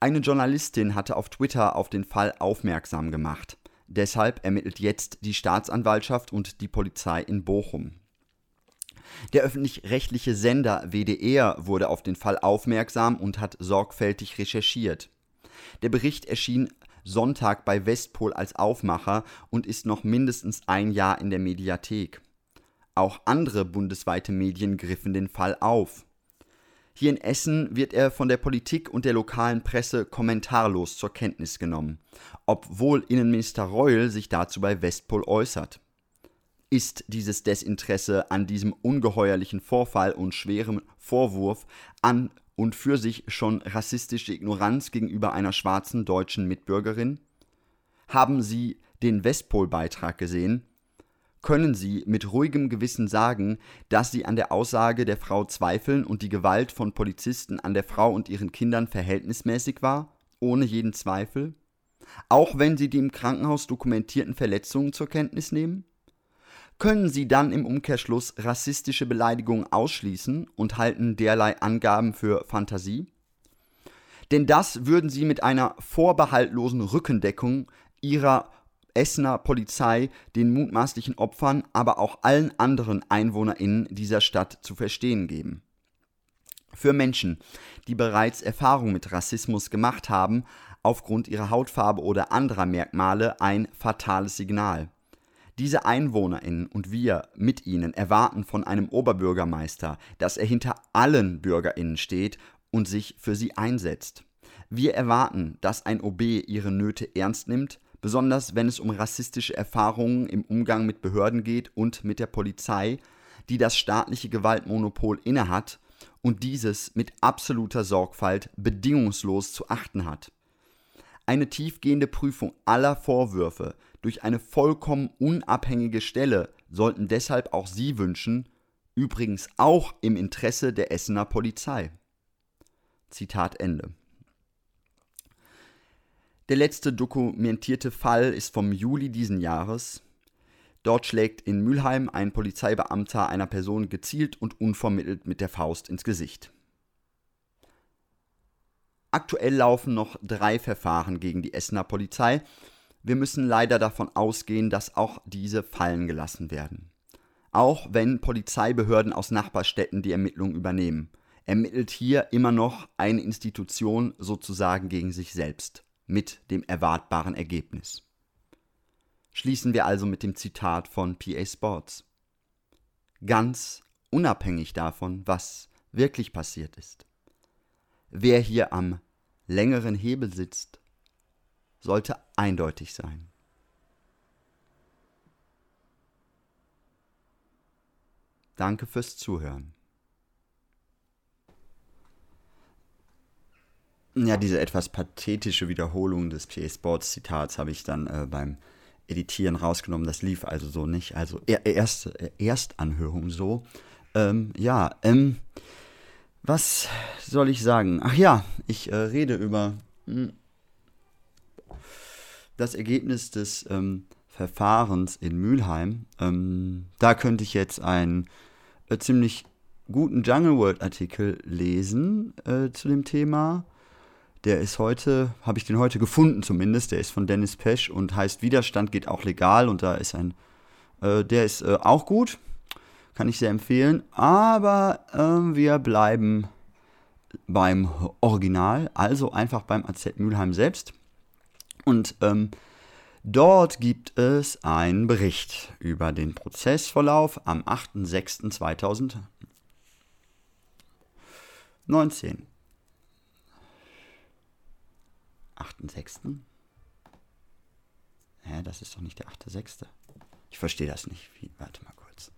Eine Journalistin hatte auf Twitter auf den Fall aufmerksam gemacht. Deshalb ermittelt jetzt die Staatsanwaltschaft und die Polizei in Bochum. Der öffentlich-rechtliche Sender WDR wurde auf den Fall aufmerksam und hat sorgfältig recherchiert. Der Bericht erschien Sonntag bei Westpol als Aufmacher und ist noch mindestens ein Jahr in der Mediathek. Auch andere bundesweite Medien griffen den Fall auf. Hier in Essen wird er von der Politik und der lokalen Presse kommentarlos zur Kenntnis genommen, obwohl Innenminister Reul sich dazu bei Westpol äußert. Ist dieses Desinteresse an diesem ungeheuerlichen Vorfall und schwerem Vorwurf an und für sich schon rassistische Ignoranz gegenüber einer schwarzen deutschen Mitbürgerin? Haben Sie den Westpol-Beitrag gesehen? Können Sie mit ruhigem Gewissen sagen, dass Sie an der Aussage der Frau zweifeln und die Gewalt von Polizisten an der Frau und ihren Kindern verhältnismäßig war, ohne jeden Zweifel? Auch wenn Sie die im Krankenhaus dokumentierten Verletzungen zur Kenntnis nehmen? Können Sie dann im Umkehrschluss rassistische Beleidigungen ausschließen und halten derlei Angaben für Fantasie? Denn das würden Sie mit einer vorbehaltlosen Rückendeckung Ihrer Essener Polizei den mutmaßlichen Opfern, aber auch allen anderen EinwohnerInnen dieser Stadt zu verstehen geben. Für Menschen, die bereits Erfahrung mit Rassismus gemacht haben, aufgrund ihrer Hautfarbe oder anderer Merkmale ein fatales Signal. Diese EinwohnerInnen und wir mit ihnen erwarten von einem Oberbürgermeister, dass er hinter allen BürgerInnen steht und sich für sie einsetzt. Wir erwarten, dass ein OB ihre Nöte ernst nimmt, besonders wenn es um rassistische Erfahrungen im Umgang mit Behörden geht und mit der Polizei, die das staatliche Gewaltmonopol innehat und dieses mit absoluter Sorgfalt bedingungslos zu achten hat. Eine tiefgehende Prüfung aller Vorwürfe durch eine vollkommen unabhängige Stelle sollten deshalb auch Sie wünschen, übrigens auch im Interesse der Essener Polizei. Zitat Ende. Der letzte dokumentierte Fall ist vom Juli diesen Jahres. Dort schlägt in Mülheim ein Polizeibeamter einer Person gezielt und unvermittelt mit der Faust ins Gesicht. Aktuell laufen noch drei Verfahren gegen die Essener Polizei. Wir müssen leider davon ausgehen, dass auch diese fallen gelassen werden. Auch wenn Polizeibehörden aus Nachbarstädten die Ermittlungen übernehmen, ermittelt hier immer noch eine Institution sozusagen gegen sich selbst mit dem erwartbaren Ergebnis. Schließen wir also mit dem Zitat von PA Sports. Ganz unabhängig davon, was wirklich passiert ist. Wer hier am längeren Hebel sitzt, sollte eindeutig sein. Danke fürs Zuhören. Ja, diese etwas pathetische Wiederholung des PA Sports Zitats habe ich dann äh, beim Editieren rausgenommen. Das lief also so nicht. Also er, erste äh, Erstanhörung so. Ähm, ja, ähm, was soll ich sagen? Ach ja, ich äh, rede über hm, das Ergebnis des ähm, Verfahrens in Mülheim. Ähm, da könnte ich jetzt einen äh, ziemlich guten Jungle World Artikel lesen äh, zu dem Thema. Der ist heute, habe ich den heute gefunden zumindest, der ist von Dennis Pesch und heißt Widerstand geht auch legal und da ist ein, äh, der ist äh, auch gut, kann ich sehr empfehlen, aber äh, wir bleiben beim Original, also einfach beim AZ Mülheim selbst. Und ähm, dort gibt es einen Bericht über den Prozessverlauf am 8.6.2019. 8.6.? Hä, das ist doch nicht der 8.6. Ich verstehe das nicht. Wie, warte mal kurz.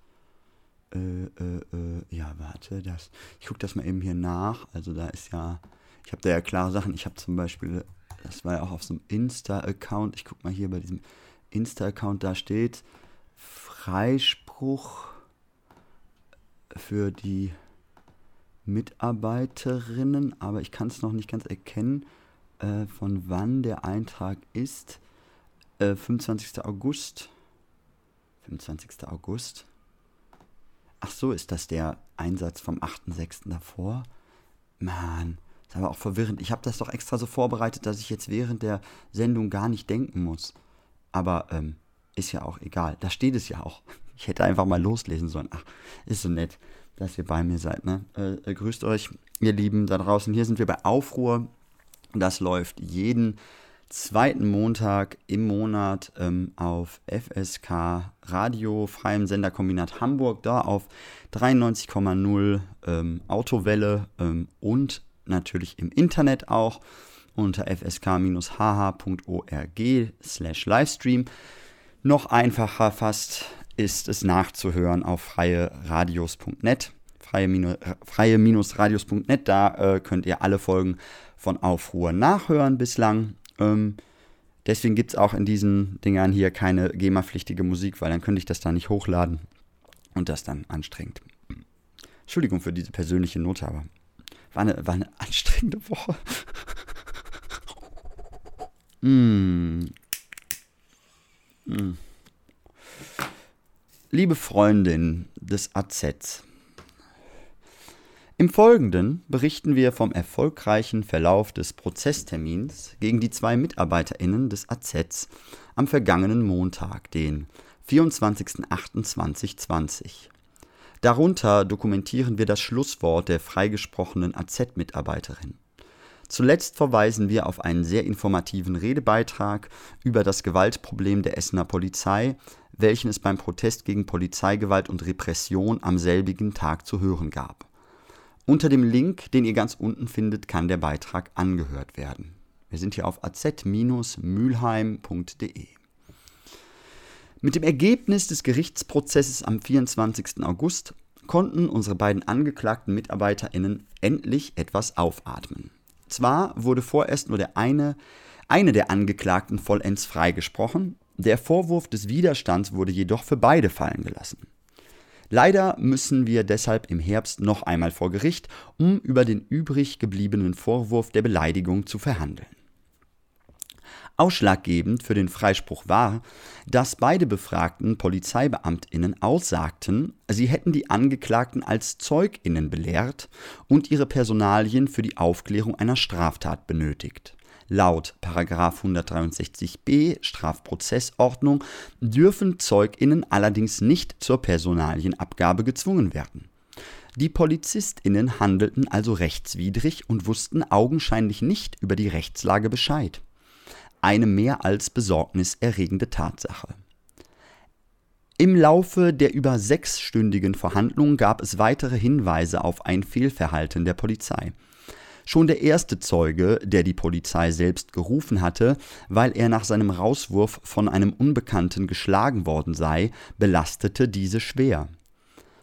Äh, äh, äh, ja, warte, das. Ich gucke das mal eben hier nach. Also da ist ja. Ich habe da ja klare Sachen. Ich habe zum Beispiel. Das war ja auch auf so einem Insta-Account. Ich gucke mal hier bei diesem Insta-Account, da steht Freispruch für die Mitarbeiterinnen, aber ich kann es noch nicht ganz erkennen, äh, von wann der Eintrag ist. Äh, 25. August. 25. August. Ach so, ist das der Einsatz vom 8.6. davor? Mann, ist aber auch verwirrend. Ich habe das doch extra so vorbereitet, dass ich jetzt während der Sendung gar nicht denken muss. Aber ähm, ist ja auch egal. Da steht es ja auch. <laughs> Ich hätte einfach mal loslesen sollen. Ach, ist so nett, dass ihr bei mir seid. Ne? Äh, äh grüßt euch, ihr Lieben da draußen. Hier sind wir bei Aufruhr. Das läuft jeden zweiten Montag im Monat ähm, auf FSK Radio, freiem Senderkombinat Hamburg, da auf 93,0 ähm, Autowelle ähm, und natürlich im Internet auch unter fsk-hh.org slash Livestream. Noch einfacher fast ist es nachzuhören auf freie-radios.net freie-radios.net. Da äh, könnt ihr alle Folgen von Aufruhr nachhören bislang. Ähm, deswegen gibt es auch in diesen Dingern hier keine GEMA-pflichtige Musik, weil dann könnte ich das da nicht hochladen und das dann anstrengend. Entschuldigung für diese persönliche Note, aber war eine, war eine anstrengende Woche. <laughs> mm. Mm. Liebe Freundin des AZ, im Folgenden berichten wir vom erfolgreichen Verlauf des Prozesstermins gegen die zwei MitarbeiterInnen des AZ am vergangenen Montag, den 24.08.2020. Darunter dokumentieren wir das Schlusswort der freigesprochenen AZ-Mitarbeiterin. Zuletzt verweisen wir auf einen sehr informativen Redebeitrag über das Gewaltproblem der Essener Polizei, welchen es beim Protest gegen Polizeigewalt und Repression am selbigen Tag zu hören gab. Unter dem Link, den ihr ganz unten findet, kann der Beitrag angehört werden. Wir sind hier auf az-mülheim.de. Mit dem Ergebnis des Gerichtsprozesses am 24. August konnten unsere beiden angeklagten MitarbeiterInnen endlich etwas aufatmen. Zwar wurde vorerst nur der eine, eine der Angeklagten vollends freigesprochen, der Vorwurf des Widerstands wurde jedoch für beide fallen gelassen. Leider müssen wir deshalb im Herbst noch einmal vor Gericht, um über den übrig gebliebenen Vorwurf der Beleidigung zu verhandeln. Ausschlaggebend für den Freispruch war, dass beide befragten Polizeibeamtinnen aussagten, sie hätten die Angeklagten als Zeuginnen belehrt und ihre Personalien für die Aufklärung einer Straftat benötigt. Laut 163b Strafprozessordnung dürfen Zeuginnen allerdings nicht zur Personalienabgabe gezwungen werden. Die Polizistinnen handelten also rechtswidrig und wussten augenscheinlich nicht über die Rechtslage Bescheid. Eine mehr als besorgniserregende Tatsache. Im Laufe der über sechsstündigen Verhandlungen gab es weitere Hinweise auf ein Fehlverhalten der Polizei. Schon der erste Zeuge, der die Polizei selbst gerufen hatte, weil er nach seinem Rauswurf von einem Unbekannten geschlagen worden sei, belastete diese schwer.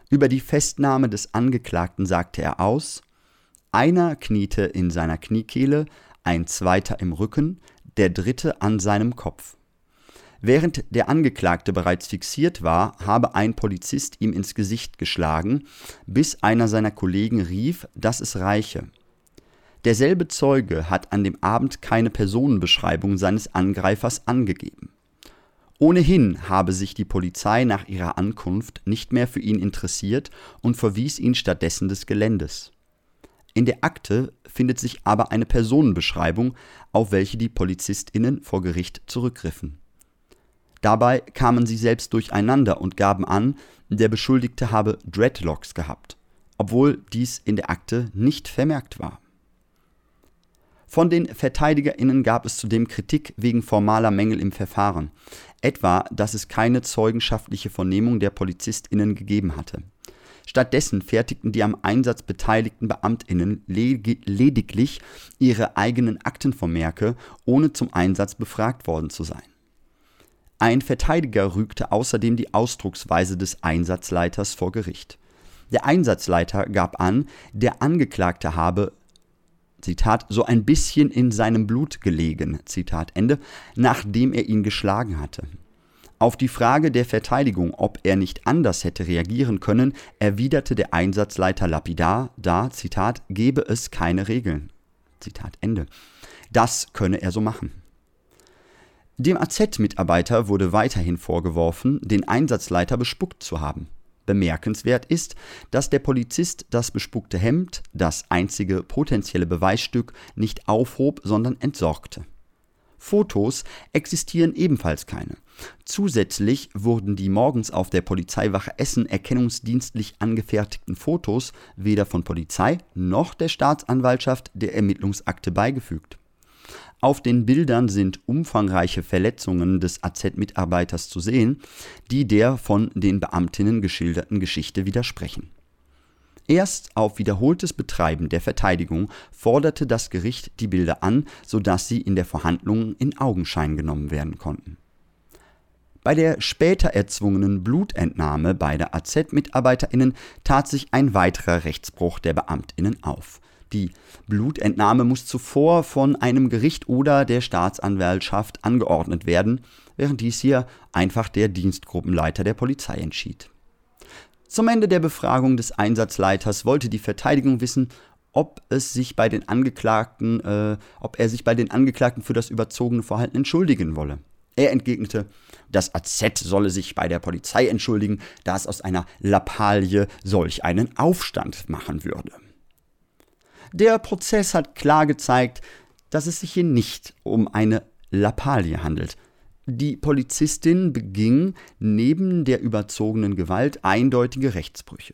Über die Festnahme des Angeklagten sagte er aus, einer kniete in seiner Kniekehle, ein zweiter im Rücken, der dritte an seinem Kopf. Während der Angeklagte bereits fixiert war, habe ein Polizist ihm ins Gesicht geschlagen, bis einer seiner Kollegen rief, dass es reiche. Derselbe Zeuge hat an dem Abend keine Personenbeschreibung seines Angreifers angegeben. Ohnehin habe sich die Polizei nach ihrer Ankunft nicht mehr für ihn interessiert und verwies ihn stattdessen des Geländes. In der Akte findet sich aber eine Personenbeschreibung, auf welche die Polizistinnen vor Gericht zurückgriffen. Dabei kamen sie selbst durcheinander und gaben an, der Beschuldigte habe Dreadlocks gehabt. obwohl dies in der Akte nicht vermerkt war. Von den VerteidigerInnen gab es zudem Kritik wegen formaler Mängel im Verfahren, etwa, dass es keine zeugenschaftliche Vernehmung der PolizistInnen gegeben hatte. Stattdessen fertigten die am Einsatz beteiligten BeamtInnen lediglich ihre eigenen Aktenvermerke, ohne zum Einsatz befragt worden zu sein. Ein Verteidiger rügte außerdem die Ausdrucksweise des Einsatzleiters vor Gericht. Der Einsatzleiter gab an, der Angeklagte habe Zitat, so ein bisschen in seinem Blut gelegen, Zitat Ende, nachdem er ihn geschlagen hatte. Auf die Frage der Verteidigung, ob er nicht anders hätte reagieren können, erwiderte der Einsatzleiter lapidar, da, Zitat, gebe es keine Regeln. Zitat Ende. Das könne er so machen. Dem AZ-Mitarbeiter wurde weiterhin vorgeworfen, den Einsatzleiter bespuckt zu haben. Bemerkenswert ist, dass der Polizist das bespuckte Hemd, das einzige potenzielle Beweisstück, nicht aufhob, sondern entsorgte. Fotos existieren ebenfalls keine. Zusätzlich wurden die morgens auf der Polizeiwache Essen erkennungsdienstlich angefertigten Fotos weder von Polizei noch der Staatsanwaltschaft der Ermittlungsakte beigefügt. Auf den Bildern sind umfangreiche Verletzungen des AZ-Mitarbeiters zu sehen, die der von den Beamtinnen geschilderten Geschichte widersprechen. Erst auf wiederholtes Betreiben der Verteidigung forderte das Gericht die Bilder an, sodass sie in der Verhandlung in Augenschein genommen werden konnten. Bei der später erzwungenen Blutentnahme beider AZ-MitarbeiterInnen tat sich ein weiterer Rechtsbruch der BeamtInnen auf. Die Blutentnahme muss zuvor von einem Gericht oder der Staatsanwaltschaft angeordnet werden, während dies hier einfach der Dienstgruppenleiter der Polizei entschied. Zum Ende der Befragung des Einsatzleiters wollte die Verteidigung wissen, ob es sich bei den Angeklagten, äh, ob er sich bei den Angeklagten für das überzogene Verhalten entschuldigen wolle. Er entgegnete, das AZ solle sich bei der Polizei entschuldigen, da es aus einer Lappalie solch einen Aufstand machen würde. Der Prozess hat klar gezeigt, dass es sich hier nicht um eine Lappalie handelt. Die Polizistin beging neben der überzogenen Gewalt eindeutige Rechtsbrüche.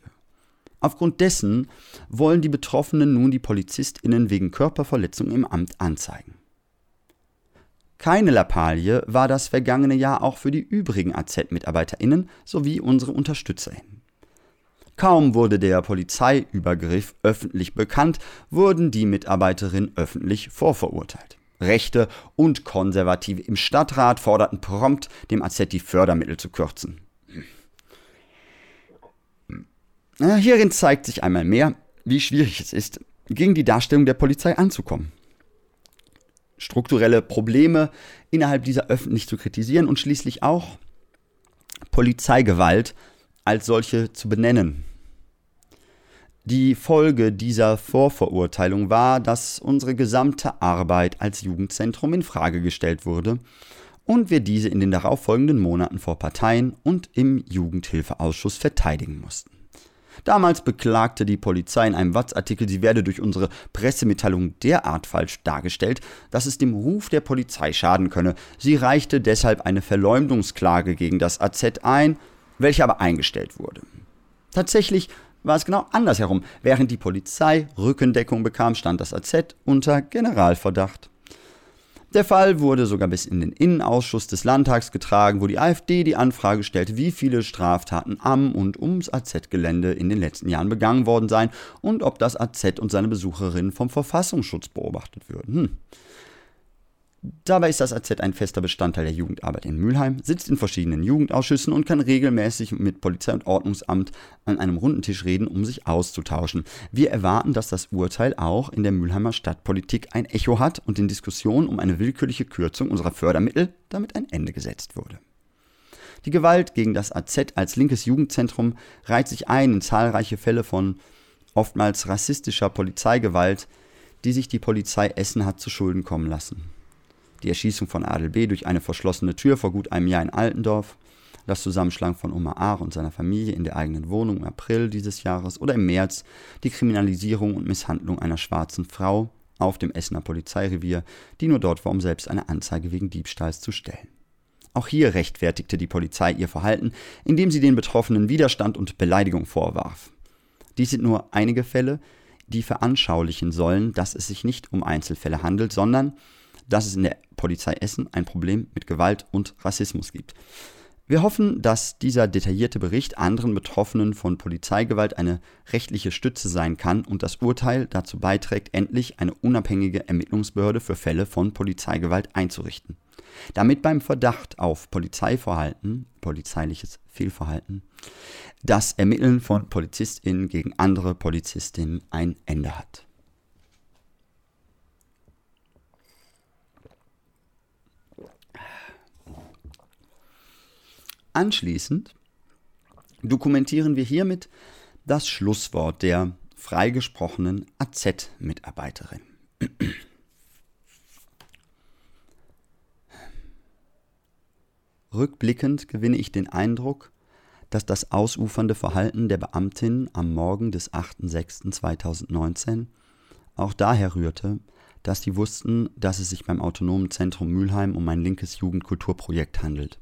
Aufgrund dessen wollen die Betroffenen nun die Polizistinnen wegen Körperverletzung im Amt anzeigen. Keine Lappalie war das vergangene Jahr auch für die übrigen AZ-MitarbeiterInnen sowie unsere UnterstützerInnen. Kaum wurde der Polizeiübergriff öffentlich bekannt, wurden die Mitarbeiterinnen öffentlich vorverurteilt. Rechte und Konservative im Stadtrat forderten prompt, dem AZ die Fördermittel zu kürzen. Hierin zeigt sich einmal mehr, wie schwierig es ist, gegen die Darstellung der Polizei anzukommen. Strukturelle Probleme innerhalb dieser öffentlich zu kritisieren und schließlich auch Polizeigewalt als solche zu benennen. Die Folge dieser Vorverurteilung war, dass unsere gesamte Arbeit als Jugendzentrum in Frage gestellt wurde und wir diese in den darauffolgenden Monaten vor Parteien und im Jugendhilfeausschuss verteidigen mussten. Damals beklagte die Polizei in einem Watz-Artikel, sie werde durch unsere Pressemitteilung derart falsch dargestellt, dass es dem Ruf der Polizei schaden könne. Sie reichte deshalb eine Verleumdungsklage gegen das AZ ein, welche aber eingestellt wurde. Tatsächlich war es genau andersherum. Während die Polizei Rückendeckung bekam, stand das AZ unter Generalverdacht. Der Fall wurde sogar bis in den Innenausschuss des Landtags getragen, wo die AfD die Anfrage stellte, wie viele Straftaten am und ums AZ-Gelände in den letzten Jahren begangen worden seien und ob das AZ und seine Besucherinnen vom Verfassungsschutz beobachtet würden. Hm. Dabei ist das AZ ein fester Bestandteil der Jugendarbeit in Mülheim, sitzt in verschiedenen Jugendausschüssen und kann regelmäßig mit Polizei und Ordnungsamt an einem runden Tisch reden, um sich auszutauschen. Wir erwarten, dass das Urteil auch in der Mülheimer Stadtpolitik ein Echo hat und in Diskussionen um eine willkürliche Kürzung unserer Fördermittel damit ein Ende gesetzt wurde. Die Gewalt gegen das AZ als linkes Jugendzentrum reiht sich ein in zahlreiche Fälle von oftmals rassistischer Polizeigewalt, die sich die Polizei Essen hat zu Schulden kommen lassen die Erschießung von Adel B. durch eine verschlossene Tür vor gut einem Jahr in Altendorf, das Zusammenschlagen von Omar Ahr und seiner Familie in der eigenen Wohnung im April dieses Jahres oder im März die Kriminalisierung und Misshandlung einer schwarzen Frau auf dem Essener Polizeirevier, die nur dort war, um selbst eine Anzeige wegen Diebstahls zu stellen. Auch hier rechtfertigte die Polizei ihr Verhalten, indem sie den Betroffenen Widerstand und Beleidigung vorwarf. Dies sind nur einige Fälle, die veranschaulichen sollen, dass es sich nicht um Einzelfälle handelt, sondern dass es in der Polizei Essen ein Problem mit Gewalt und Rassismus gibt. Wir hoffen, dass dieser detaillierte Bericht anderen Betroffenen von Polizeigewalt eine rechtliche Stütze sein kann und das Urteil dazu beiträgt, endlich eine unabhängige Ermittlungsbehörde für Fälle von Polizeigewalt einzurichten. Damit beim Verdacht auf Polizeiverhalten, polizeiliches Fehlverhalten, das Ermitteln von PolizistInnen gegen andere PolizistInnen ein Ende hat. Anschließend dokumentieren wir hiermit das Schlusswort der freigesprochenen AZ-Mitarbeiterin. Rückblickend gewinne ich den Eindruck, dass das ausufernde Verhalten der Beamtin am Morgen des 8.6.2019 auch daher rührte, dass sie wussten, dass es sich beim Autonomen Zentrum Mülheim um ein linkes Jugendkulturprojekt handelt,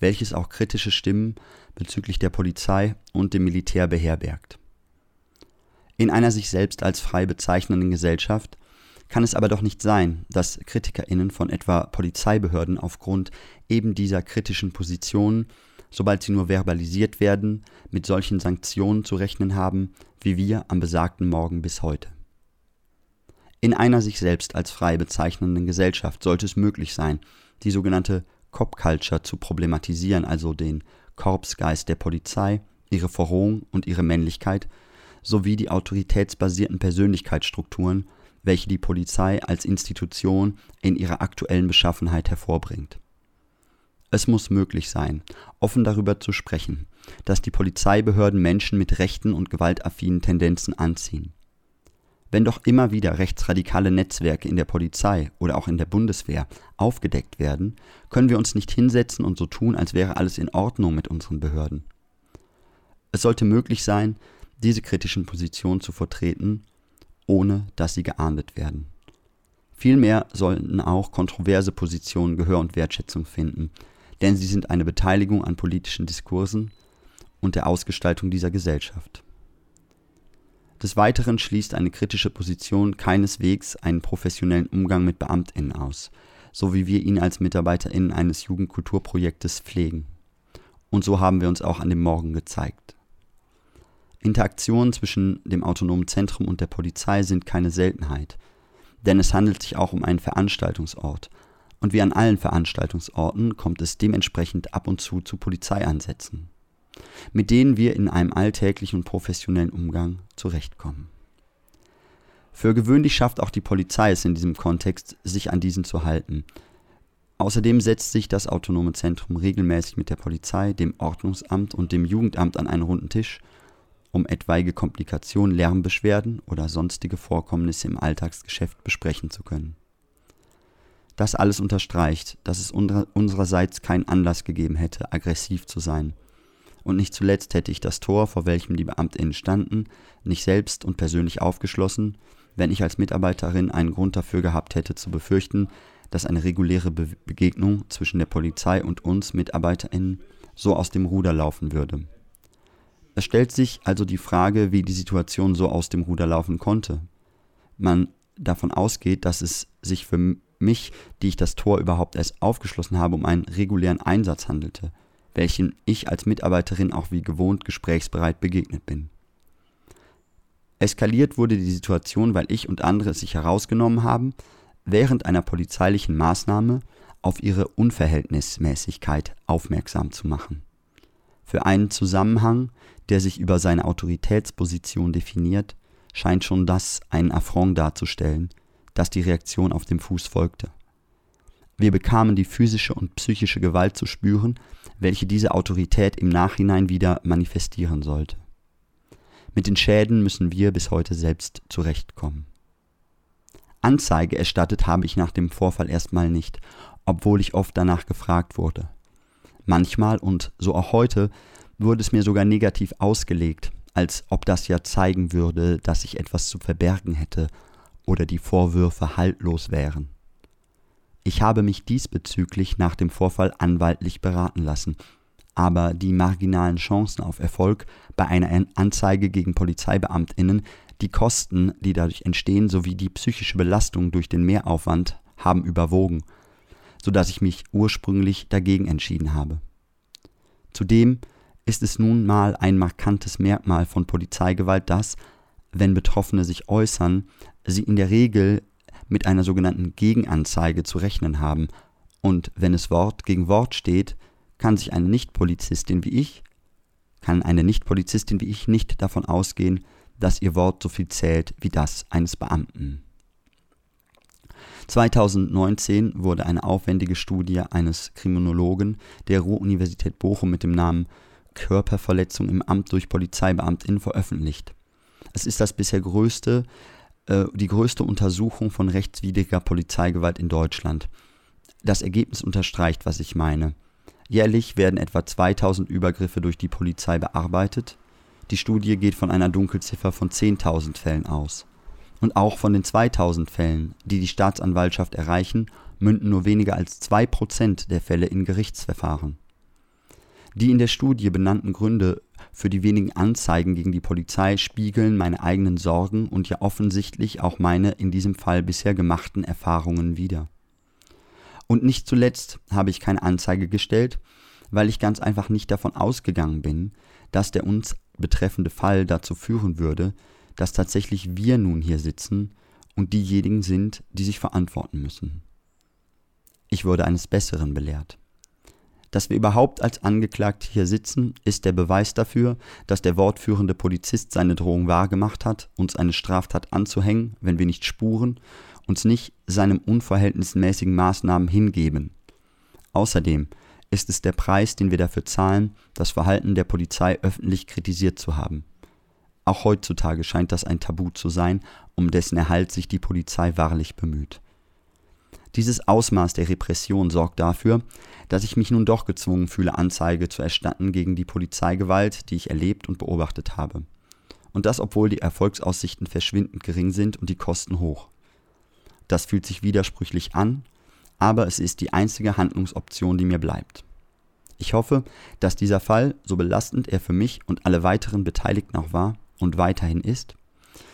welches auch kritische Stimmen bezüglich der Polizei und dem Militär beherbergt. In einer sich selbst als frei bezeichnenden Gesellschaft kann es aber doch nicht sein, dass KritikerInnen von etwa Polizeibehörden aufgrund eben dieser kritischen Positionen, sobald sie nur verbalisiert werden, mit solchen Sanktionen zu rechnen haben, wie wir am besagten Morgen bis heute. In einer sich selbst als frei bezeichnenden Gesellschaft sollte es möglich sein, die sogenannte Cop Culture zu problematisieren, also den Korpsgeist der Polizei, ihre Verrohung und ihre Männlichkeit, sowie die autoritätsbasierten Persönlichkeitsstrukturen, welche die Polizei als Institution in ihrer aktuellen Beschaffenheit hervorbringt. Es muss möglich sein, offen darüber zu sprechen, dass die Polizeibehörden Menschen mit rechten und gewaltaffinen Tendenzen anziehen. Wenn doch immer wieder rechtsradikale Netzwerke in der Polizei oder auch in der Bundeswehr aufgedeckt werden, können wir uns nicht hinsetzen und so tun, als wäre alles in Ordnung mit unseren Behörden. Es sollte möglich sein, diese kritischen Positionen zu vertreten, ohne dass sie geahndet werden. Vielmehr sollten auch kontroverse Positionen Gehör und Wertschätzung finden, denn sie sind eine Beteiligung an politischen Diskursen und der Ausgestaltung dieser Gesellschaft. Des Weiteren schließt eine kritische Position keineswegs einen professionellen Umgang mit BeamtInnen aus, so wie wir ihn als MitarbeiterInnen eines Jugendkulturprojektes pflegen. Und so haben wir uns auch an dem Morgen gezeigt. Interaktionen zwischen dem autonomen Zentrum und der Polizei sind keine Seltenheit, denn es handelt sich auch um einen Veranstaltungsort, und wie an allen Veranstaltungsorten kommt es dementsprechend ab und zu zu Polizeieinsätzen mit denen wir in einem alltäglichen und professionellen Umgang zurechtkommen. Für gewöhnlich schafft auch die Polizei es in diesem Kontext, sich an diesen zu halten. Außerdem setzt sich das autonome Zentrum regelmäßig mit der Polizei, dem Ordnungsamt und dem Jugendamt an einen runden Tisch, um etwaige Komplikationen, Lärmbeschwerden oder sonstige Vorkommnisse im Alltagsgeschäft besprechen zu können. Das alles unterstreicht, dass es unsererseits keinen Anlass gegeben hätte, aggressiv zu sein – und nicht zuletzt hätte ich das Tor, vor welchem die Beamtinnen standen, nicht selbst und persönlich aufgeschlossen, wenn ich als Mitarbeiterin einen Grund dafür gehabt hätte zu befürchten, dass eine reguläre Be Begegnung zwischen der Polizei und uns Mitarbeiterinnen so aus dem Ruder laufen würde. Es stellt sich also die Frage, wie die Situation so aus dem Ruder laufen konnte. Man davon ausgeht, dass es sich für mich, die ich das Tor überhaupt erst aufgeschlossen habe, um einen regulären Einsatz handelte – welchen ich als Mitarbeiterin auch wie gewohnt gesprächsbereit begegnet bin. Eskaliert wurde die Situation, weil ich und andere es sich herausgenommen haben, während einer polizeilichen Maßnahme auf ihre Unverhältnismäßigkeit aufmerksam zu machen. Für einen Zusammenhang, der sich über seine Autoritätsposition definiert, scheint schon das einen Affront darzustellen, dass die Reaktion auf dem Fuß folgte. Wir bekamen die physische und psychische Gewalt zu spüren, welche diese Autorität im Nachhinein wieder manifestieren sollte. Mit den Schäden müssen wir bis heute selbst zurechtkommen. Anzeige erstattet habe ich nach dem Vorfall erstmal nicht, obwohl ich oft danach gefragt wurde. Manchmal und so auch heute wurde es mir sogar negativ ausgelegt, als ob das ja zeigen würde, dass ich etwas zu verbergen hätte oder die Vorwürfe haltlos wären. Ich habe mich diesbezüglich nach dem Vorfall anwaltlich beraten lassen, aber die marginalen Chancen auf Erfolg bei einer Anzeige gegen Polizeibeamtinnen, die Kosten, die dadurch entstehen, sowie die psychische Belastung durch den Mehraufwand haben überwogen, so dass ich mich ursprünglich dagegen entschieden habe. Zudem ist es nun mal ein markantes Merkmal von Polizeigewalt, dass, wenn Betroffene sich äußern, sie in der Regel mit einer sogenannten Gegenanzeige zu rechnen haben, und wenn es Wort gegen Wort steht, kann sich eine Nichtpolizistin wie ich, kann eine Nichtpolizistin wie ich nicht davon ausgehen, dass ihr Wort so viel zählt wie das eines Beamten. 2019 wurde eine aufwendige Studie eines Kriminologen der Ruhr-Universität Bochum mit dem Namen Körperverletzung im Amt durch Polizeibeamtinnen veröffentlicht. Es ist das bisher größte, äh, die größte Untersuchung von rechtswidriger Polizeigewalt in Deutschland. Das Ergebnis unterstreicht, was ich meine. Jährlich werden etwa 2000 Übergriffe durch die Polizei bearbeitet. Die Studie geht von einer Dunkelziffer von 10.000 Fällen aus. Und auch von den 2000 Fällen, die die Staatsanwaltschaft erreichen, münden nur weniger als 2% der Fälle in Gerichtsverfahren. Die in der Studie benannten Gründe für die wenigen Anzeigen gegen die Polizei spiegeln meine eigenen Sorgen und ja offensichtlich auch meine in diesem Fall bisher gemachten Erfahrungen wider. Und nicht zuletzt habe ich keine Anzeige gestellt, weil ich ganz einfach nicht davon ausgegangen bin, dass der uns betreffende Fall dazu führen würde, dass tatsächlich wir nun hier sitzen und diejenigen sind, die sich verantworten müssen. Ich wurde eines Besseren belehrt. Dass wir überhaupt als Angeklagte hier sitzen, ist der Beweis dafür, dass der wortführende Polizist seine Drohung wahrgemacht hat, uns eine Straftat anzuhängen, wenn wir nicht spuren, uns nicht seinem unverhältnismäßigen Maßnahmen hingeben. Außerdem ist es der Preis, den wir dafür zahlen, das Verhalten der Polizei öffentlich kritisiert zu haben. Auch heutzutage scheint das ein Tabu zu sein, um dessen Erhalt sich die Polizei wahrlich bemüht. Dieses Ausmaß der Repression sorgt dafür, dass ich mich nun doch gezwungen fühle, Anzeige zu erstatten gegen die Polizeigewalt, die ich erlebt und beobachtet habe. Und das, obwohl die Erfolgsaussichten verschwindend gering sind und die Kosten hoch. Das fühlt sich widersprüchlich an, aber es ist die einzige Handlungsoption, die mir bleibt. Ich hoffe, dass dieser Fall, so belastend er für mich und alle weiteren Beteiligten auch war und weiterhin ist,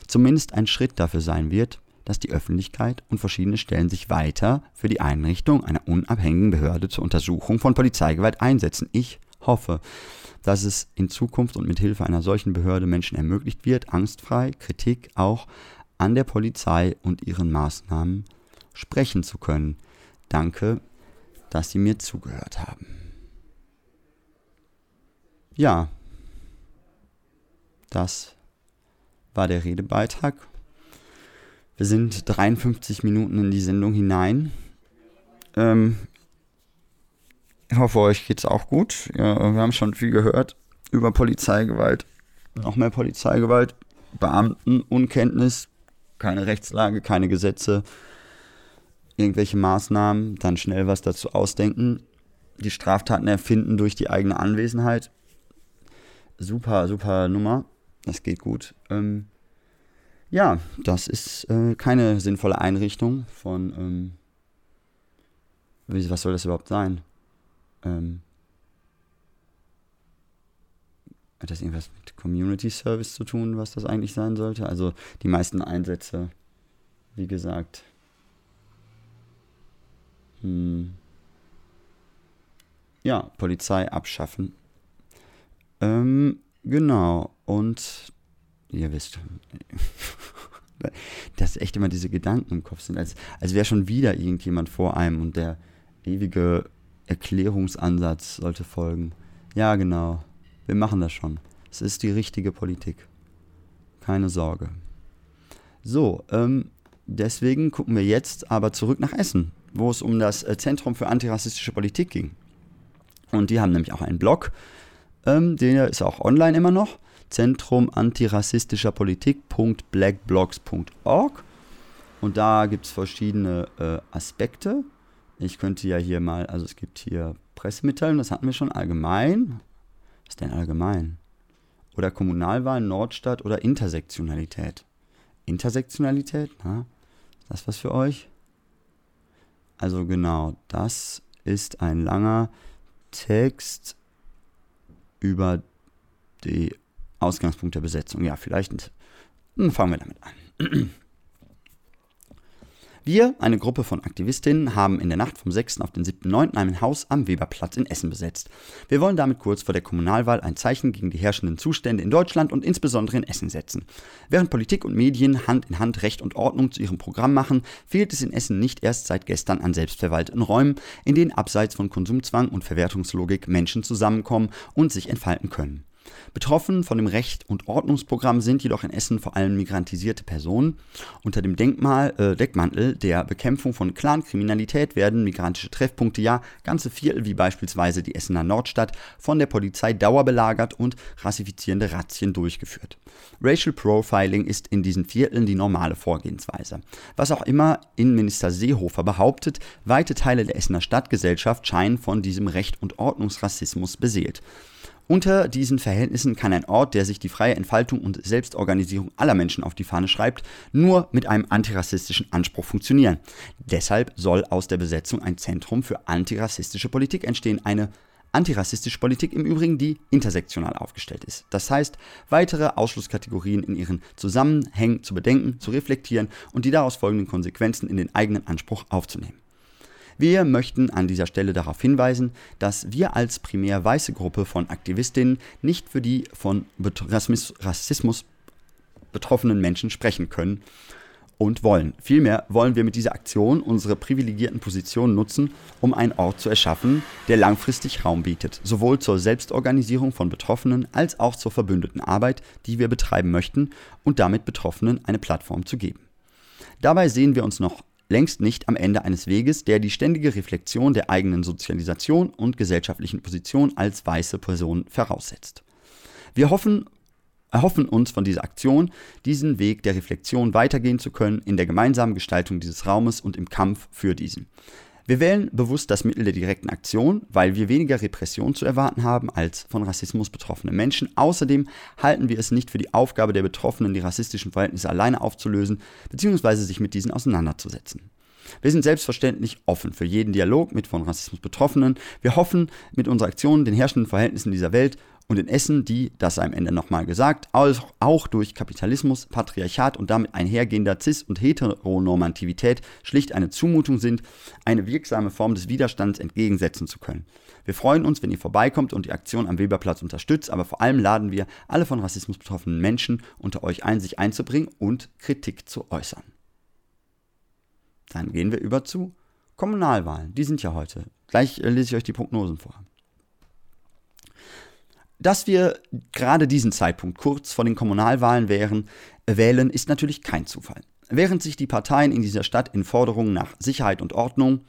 zumindest ein Schritt dafür sein wird, dass die Öffentlichkeit und verschiedene Stellen sich weiter für die Einrichtung einer unabhängigen Behörde zur Untersuchung von Polizeigewalt einsetzen. Ich hoffe, dass es in Zukunft und mit Hilfe einer solchen Behörde Menschen ermöglicht wird, angstfrei Kritik auch an der Polizei und ihren Maßnahmen sprechen zu können. Danke, dass Sie mir zugehört haben. Ja, das war der Redebeitrag. Wir sind 53 Minuten in die Sendung hinein. Ähm, ich hoffe, euch geht's auch gut. Ja, wir haben schon viel gehört über Polizeigewalt. Noch mehr Polizeigewalt, Beamtenunkenntnis, keine Rechtslage, keine Gesetze, irgendwelche Maßnahmen, dann schnell was dazu ausdenken, die Straftaten erfinden durch die eigene Anwesenheit. Super, super Nummer. Das geht gut. Ähm, ja, das ist äh, keine sinnvolle Einrichtung von, ähm, was soll das überhaupt sein? Ähm, hat das irgendwas mit Community Service zu tun, was das eigentlich sein sollte? Also die meisten Einsätze, wie gesagt, hm, ja, Polizei abschaffen. Ähm, genau, und ihr wisst, <laughs> dass echt immer diese Gedanken im Kopf sind, als, als wäre schon wieder irgendjemand vor einem und der ewige Erklärungsansatz sollte folgen. Ja, genau, wir machen das schon. Es ist die richtige Politik. Keine Sorge. So, ähm, deswegen gucken wir jetzt aber zurück nach Essen, wo es um das äh, Zentrum für antirassistische Politik ging. Und die haben nämlich auch einen Blog, ähm, der ist auch online immer noch. Zentrum antirassistischer Politik.blackblogs.org. Und da gibt es verschiedene äh, Aspekte. Ich könnte ja hier mal, also es gibt hier Pressemitteilungen, das hatten wir schon allgemein. Was ist denn allgemein? Oder Kommunalwahlen, Nordstadt oder Intersektionalität. Intersektionalität, na, ist das was für euch? Also genau, das ist ein langer Text über die Ausgangspunkt der Besetzung. Ja, vielleicht hm, fangen wir damit an. Wir, eine Gruppe von Aktivistinnen, haben in der Nacht vom 6. auf den 7.9. ein Haus am Weberplatz in Essen besetzt. Wir wollen damit kurz vor der Kommunalwahl ein Zeichen gegen die herrschenden Zustände in Deutschland und insbesondere in Essen setzen. Während Politik und Medien Hand in Hand Recht und Ordnung zu ihrem Programm machen, fehlt es in Essen nicht erst seit gestern an selbstverwalteten Räumen, in denen abseits von Konsumzwang und Verwertungslogik Menschen zusammenkommen und sich entfalten können. Betroffen von dem Recht- und Ordnungsprogramm sind jedoch in Essen vor allem migrantisierte Personen. Unter dem Denkmal, äh, Deckmantel der Bekämpfung von Clankriminalität werden migrantische Treffpunkte, ja ganze Viertel wie beispielsweise die Essener Nordstadt, von der Polizei dauerbelagert und rassifizierende Razzien durchgeführt. Racial Profiling ist in diesen Vierteln die normale Vorgehensweise. Was auch immer Innenminister Seehofer behauptet, weite Teile der Essener Stadtgesellschaft scheinen von diesem Recht- und Ordnungsrassismus beseelt. Unter diesen Verhältnissen kann ein Ort, der sich die freie Entfaltung und Selbstorganisierung aller Menschen auf die Fahne schreibt, nur mit einem antirassistischen Anspruch funktionieren. Deshalb soll aus der Besetzung ein Zentrum für antirassistische Politik entstehen, eine antirassistische Politik im Übrigen, die intersektional aufgestellt ist. Das heißt, weitere Ausschlusskategorien in ihren Zusammenhängen zu bedenken, zu reflektieren und die daraus folgenden Konsequenzen in den eigenen Anspruch aufzunehmen. Wir möchten an dieser Stelle darauf hinweisen, dass wir als primär weiße Gruppe von Aktivistinnen nicht für die von Rassismus betroffenen Menschen sprechen können und wollen. Vielmehr wollen wir mit dieser Aktion unsere privilegierten Positionen nutzen, um einen Ort zu erschaffen, der langfristig Raum bietet, sowohl zur Selbstorganisierung von Betroffenen als auch zur verbündeten Arbeit, die wir betreiben möchten und damit Betroffenen eine Plattform zu geben. Dabei sehen wir uns noch längst nicht am Ende eines Weges, der die ständige Reflexion der eigenen Sozialisation und gesellschaftlichen Position als weiße Person voraussetzt. Wir hoffen, erhoffen uns von dieser Aktion, diesen Weg der Reflexion weitergehen zu können in der gemeinsamen Gestaltung dieses Raumes und im Kampf für diesen. Wir wählen bewusst das Mittel der direkten Aktion, weil wir weniger Repression zu erwarten haben als von Rassismus betroffene Menschen. Außerdem halten wir es nicht für die Aufgabe der Betroffenen, die rassistischen Verhältnisse alleine aufzulösen bzw. sich mit diesen auseinanderzusetzen. Wir sind selbstverständlich offen für jeden Dialog mit von Rassismus Betroffenen. Wir hoffen, mit unserer Aktion den herrschenden Verhältnissen dieser Welt und in Essen, die, das sei am Ende nochmal gesagt, auch, auch durch Kapitalismus, Patriarchat und damit einhergehender Cis- und Heteronormativität schlicht eine Zumutung sind, eine wirksame Form des Widerstands entgegensetzen zu können. Wir freuen uns, wenn ihr vorbeikommt und die Aktion am Weberplatz unterstützt, aber vor allem laden wir alle von Rassismus betroffenen Menschen unter euch ein, sich einzubringen und Kritik zu äußern. Dann gehen wir über zu Kommunalwahlen. Die sind ja heute. Gleich äh, lese ich euch die Prognosen vor. Dass wir gerade diesen Zeitpunkt kurz vor den Kommunalwahlen wären, äh, wählen, ist natürlich kein Zufall. Während sich die Parteien in dieser Stadt in Forderungen nach Sicherheit und Ordnung,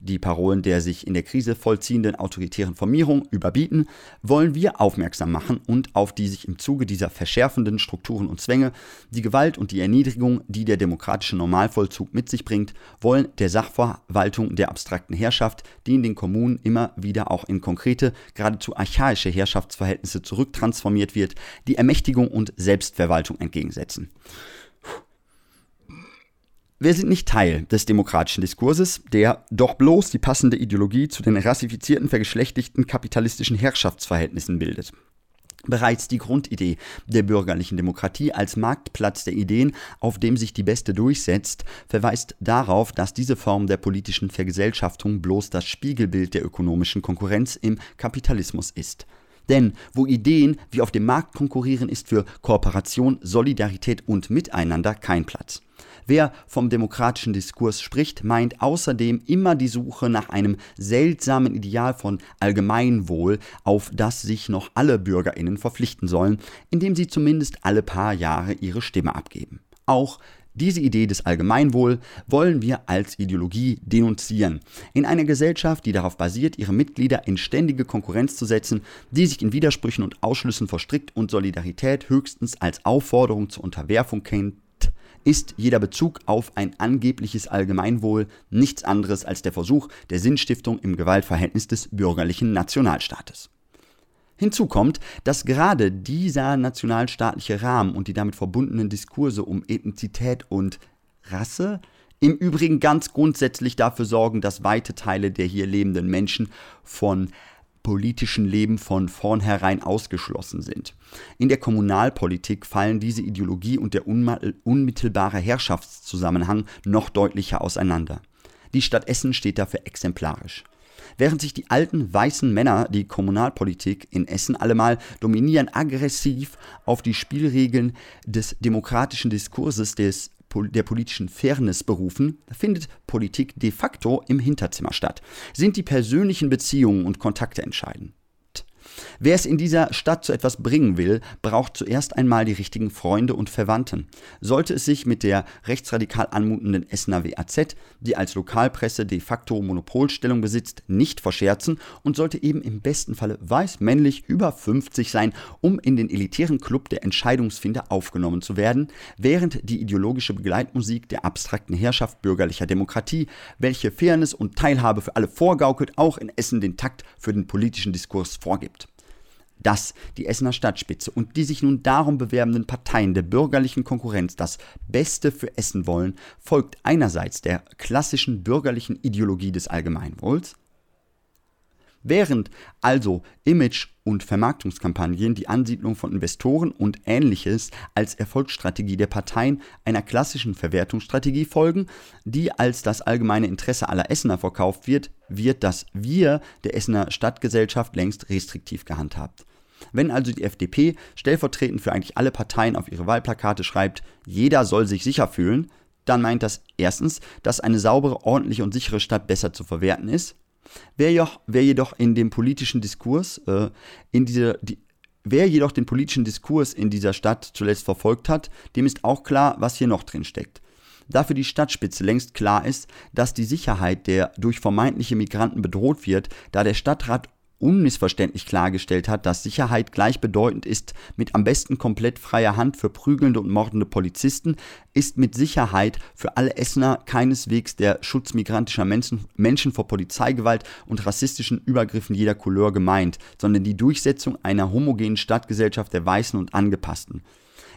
die Parolen der sich in der Krise vollziehenden autoritären Formierung überbieten, wollen wir aufmerksam machen und auf die sich im Zuge dieser verschärfenden Strukturen und Zwänge, die Gewalt und die Erniedrigung, die der demokratische Normalvollzug mit sich bringt, wollen der Sachverwaltung der abstrakten Herrschaft, die in den Kommunen immer wieder auch in konkrete, geradezu archaische Herrschaftsverhältnisse zurücktransformiert wird, die Ermächtigung und Selbstverwaltung entgegensetzen. Wir sind nicht Teil des demokratischen Diskurses, der doch bloß die passende Ideologie zu den rassifizierten, vergeschlechtigten kapitalistischen Herrschaftsverhältnissen bildet. Bereits die Grundidee der bürgerlichen Demokratie als Marktplatz der Ideen, auf dem sich die Beste durchsetzt, verweist darauf, dass diese Form der politischen Vergesellschaftung bloß das Spiegelbild der ökonomischen Konkurrenz im Kapitalismus ist. Denn wo Ideen wie auf dem Markt konkurrieren, ist für Kooperation, Solidarität und Miteinander kein Platz. Wer vom demokratischen Diskurs spricht, meint außerdem immer die Suche nach einem seltsamen Ideal von Allgemeinwohl, auf das sich noch alle Bürgerinnen verpflichten sollen, indem sie zumindest alle paar Jahre ihre Stimme abgeben. Auch diese Idee des Allgemeinwohl wollen wir als Ideologie denunzieren. In einer Gesellschaft, die darauf basiert, ihre Mitglieder in ständige Konkurrenz zu setzen, die sich in Widersprüchen und Ausschlüssen verstrickt und Solidarität höchstens als Aufforderung zur Unterwerfung kennt, ist jeder Bezug auf ein angebliches Allgemeinwohl nichts anderes als der Versuch der Sinnstiftung im Gewaltverhältnis des bürgerlichen Nationalstaates. Hinzu kommt, dass gerade dieser nationalstaatliche Rahmen und die damit verbundenen Diskurse um Ethnizität und Rasse im Übrigen ganz grundsätzlich dafür sorgen, dass weite Teile der hier lebenden Menschen von politischen Leben von vornherein ausgeschlossen sind. In der Kommunalpolitik fallen diese Ideologie und der unmittelbare Herrschaftszusammenhang noch deutlicher auseinander. Die Stadt Essen steht dafür exemplarisch. Während sich die alten weißen Männer die Kommunalpolitik in Essen allemal dominieren, aggressiv auf die Spielregeln des demokratischen Diskurses des der politischen Fairness berufen, findet Politik de facto im Hinterzimmer statt. Sind die persönlichen Beziehungen und Kontakte entscheidend. Wer es in dieser Stadt zu etwas bringen will, braucht zuerst einmal die richtigen Freunde und Verwandten. Sollte es sich mit der rechtsradikal anmutenden Essener WAZ, die als Lokalpresse de facto Monopolstellung besitzt, nicht verscherzen und sollte eben im besten Falle weiß männlich über 50 sein, um in den elitären Club der Entscheidungsfinder aufgenommen zu werden, während die ideologische Begleitmusik der abstrakten Herrschaft bürgerlicher Demokratie, welche Fairness und Teilhabe für alle vorgaukelt, auch in Essen den Takt für den politischen Diskurs vorgibt dass die Essener Stadtspitze und die sich nun darum bewerbenden Parteien der bürgerlichen Konkurrenz das Beste für Essen wollen, folgt einerseits der klassischen bürgerlichen Ideologie des Allgemeinwohls, Während also Image- und Vermarktungskampagnen die Ansiedlung von Investoren und ähnliches als Erfolgsstrategie der Parteien einer klassischen Verwertungsstrategie folgen, die als das allgemeine Interesse aller Essener verkauft wird, wird das Wir der Essener Stadtgesellschaft längst restriktiv gehandhabt. Wenn also die FDP stellvertretend für eigentlich alle Parteien auf ihre Wahlplakate schreibt, jeder soll sich sicher fühlen, dann meint das erstens, dass eine saubere, ordentliche und sichere Stadt besser zu verwerten ist. Wer, jedoch, wer jedoch in dem politischen Diskurs, äh, in dieser, die, wer jedoch den politischen Diskurs in dieser Stadt zuletzt verfolgt hat, dem ist auch klar, was hier noch drin steckt. Da für die Stadtspitze längst klar ist, dass die Sicherheit der durch vermeintliche Migranten bedroht wird, da der Stadtrat unmissverständlich klargestellt hat, dass Sicherheit gleichbedeutend ist mit am besten komplett freier Hand für prügelnde und mordende Polizisten, ist mit Sicherheit für alle Essener keineswegs der Schutz migrantischer Menschen, Menschen vor Polizeigewalt und rassistischen Übergriffen jeder Couleur gemeint, sondern die Durchsetzung einer homogenen Stadtgesellschaft der Weißen und Angepassten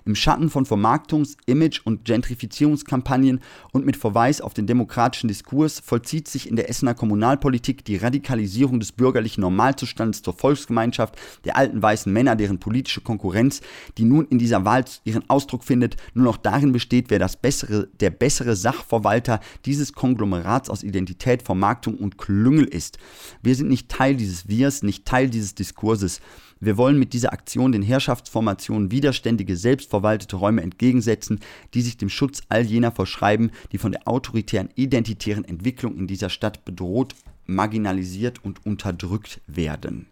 im Schatten von Vermarktungs-, Image- und Gentrifizierungskampagnen und mit Verweis auf den demokratischen Diskurs vollzieht sich in der Essener Kommunalpolitik die Radikalisierung des bürgerlichen Normalzustands zur Volksgemeinschaft der alten weißen Männer, deren politische Konkurrenz, die nun in dieser Wahl ihren Ausdruck findet, nur noch darin besteht, wer das bessere, der bessere Sachverwalter dieses Konglomerats aus Identität, Vermarktung und Klüngel ist. Wir sind nicht Teil dieses Wirs, nicht Teil dieses Diskurses. Wir wollen mit dieser Aktion den Herrschaftsformationen widerständige, selbstverwaltete Räume entgegensetzen, die sich dem Schutz all jener verschreiben, die von der autoritären, identitären Entwicklung in dieser Stadt bedroht, marginalisiert und unterdrückt werden.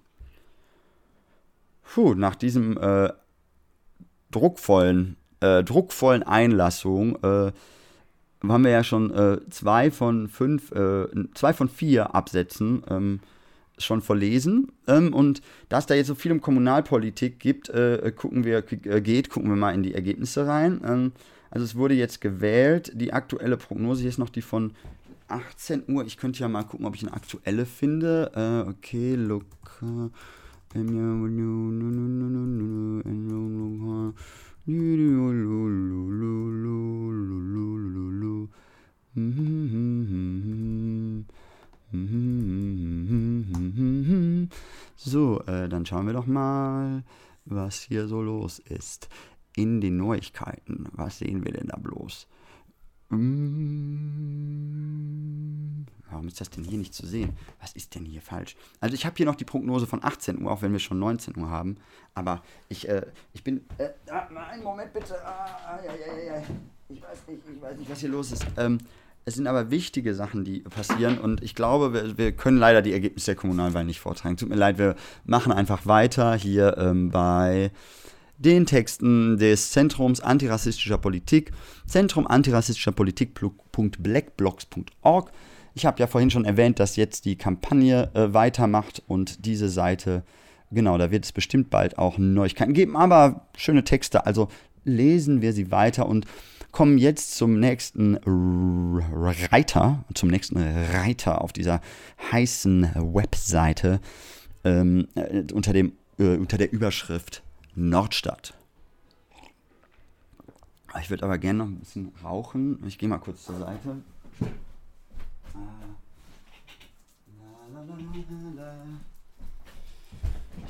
Puh, nach diesem äh, druckvollen, äh, druckvollen Einlassung äh, haben wir ja schon äh, zwei von fünf, äh, zwei von vier Absätzen ähm, schon verlesen. Ähm, und da es da jetzt so viel um Kommunalpolitik gibt, äh, gucken wir, äh, geht, gucken wir mal in die Ergebnisse rein. Ähm, also es wurde jetzt gewählt. Die aktuelle Prognose hier ist noch die von 18 Uhr. Ich könnte ja mal gucken, ob ich eine aktuelle finde. Äh, okay, look. So, äh, dann schauen wir doch mal, was hier so los ist. In den Neuigkeiten. Was sehen wir denn da bloß? Hm, warum ist das denn hier nicht zu sehen? Was ist denn hier falsch? Also ich habe hier noch die Prognose von 18 Uhr, auch wenn wir schon 19 Uhr haben. Aber ich, äh, ich bin... Äh, ah, einen Moment bitte. Ah, ja, ja, ja. Ich weiß nicht, ich weiß nicht, was hier los ist. Ähm, es sind aber wichtige Sachen, die passieren und ich glaube, wir, wir können leider die Ergebnisse der Kommunalwahl nicht vortragen. Tut mir leid, wir machen einfach weiter hier ähm, bei den Texten des Zentrums antirassistischer Politik, Zentrum antirassistischer Politik.blackblocks.org. Ich habe ja vorhin schon erwähnt, dass jetzt die Kampagne äh, weitermacht und diese Seite, genau, da wird es bestimmt bald auch Neuigkeiten geben, aber schöne Texte, also lesen wir sie weiter und kommen jetzt zum nächsten Reiter, zum nächsten Reiter auf dieser heißen Webseite ähm, äh, unter, dem, äh, unter der Überschrift Nordstadt. Ich würde aber gerne noch ein bisschen rauchen. Ich gehe mal kurz zur Seite.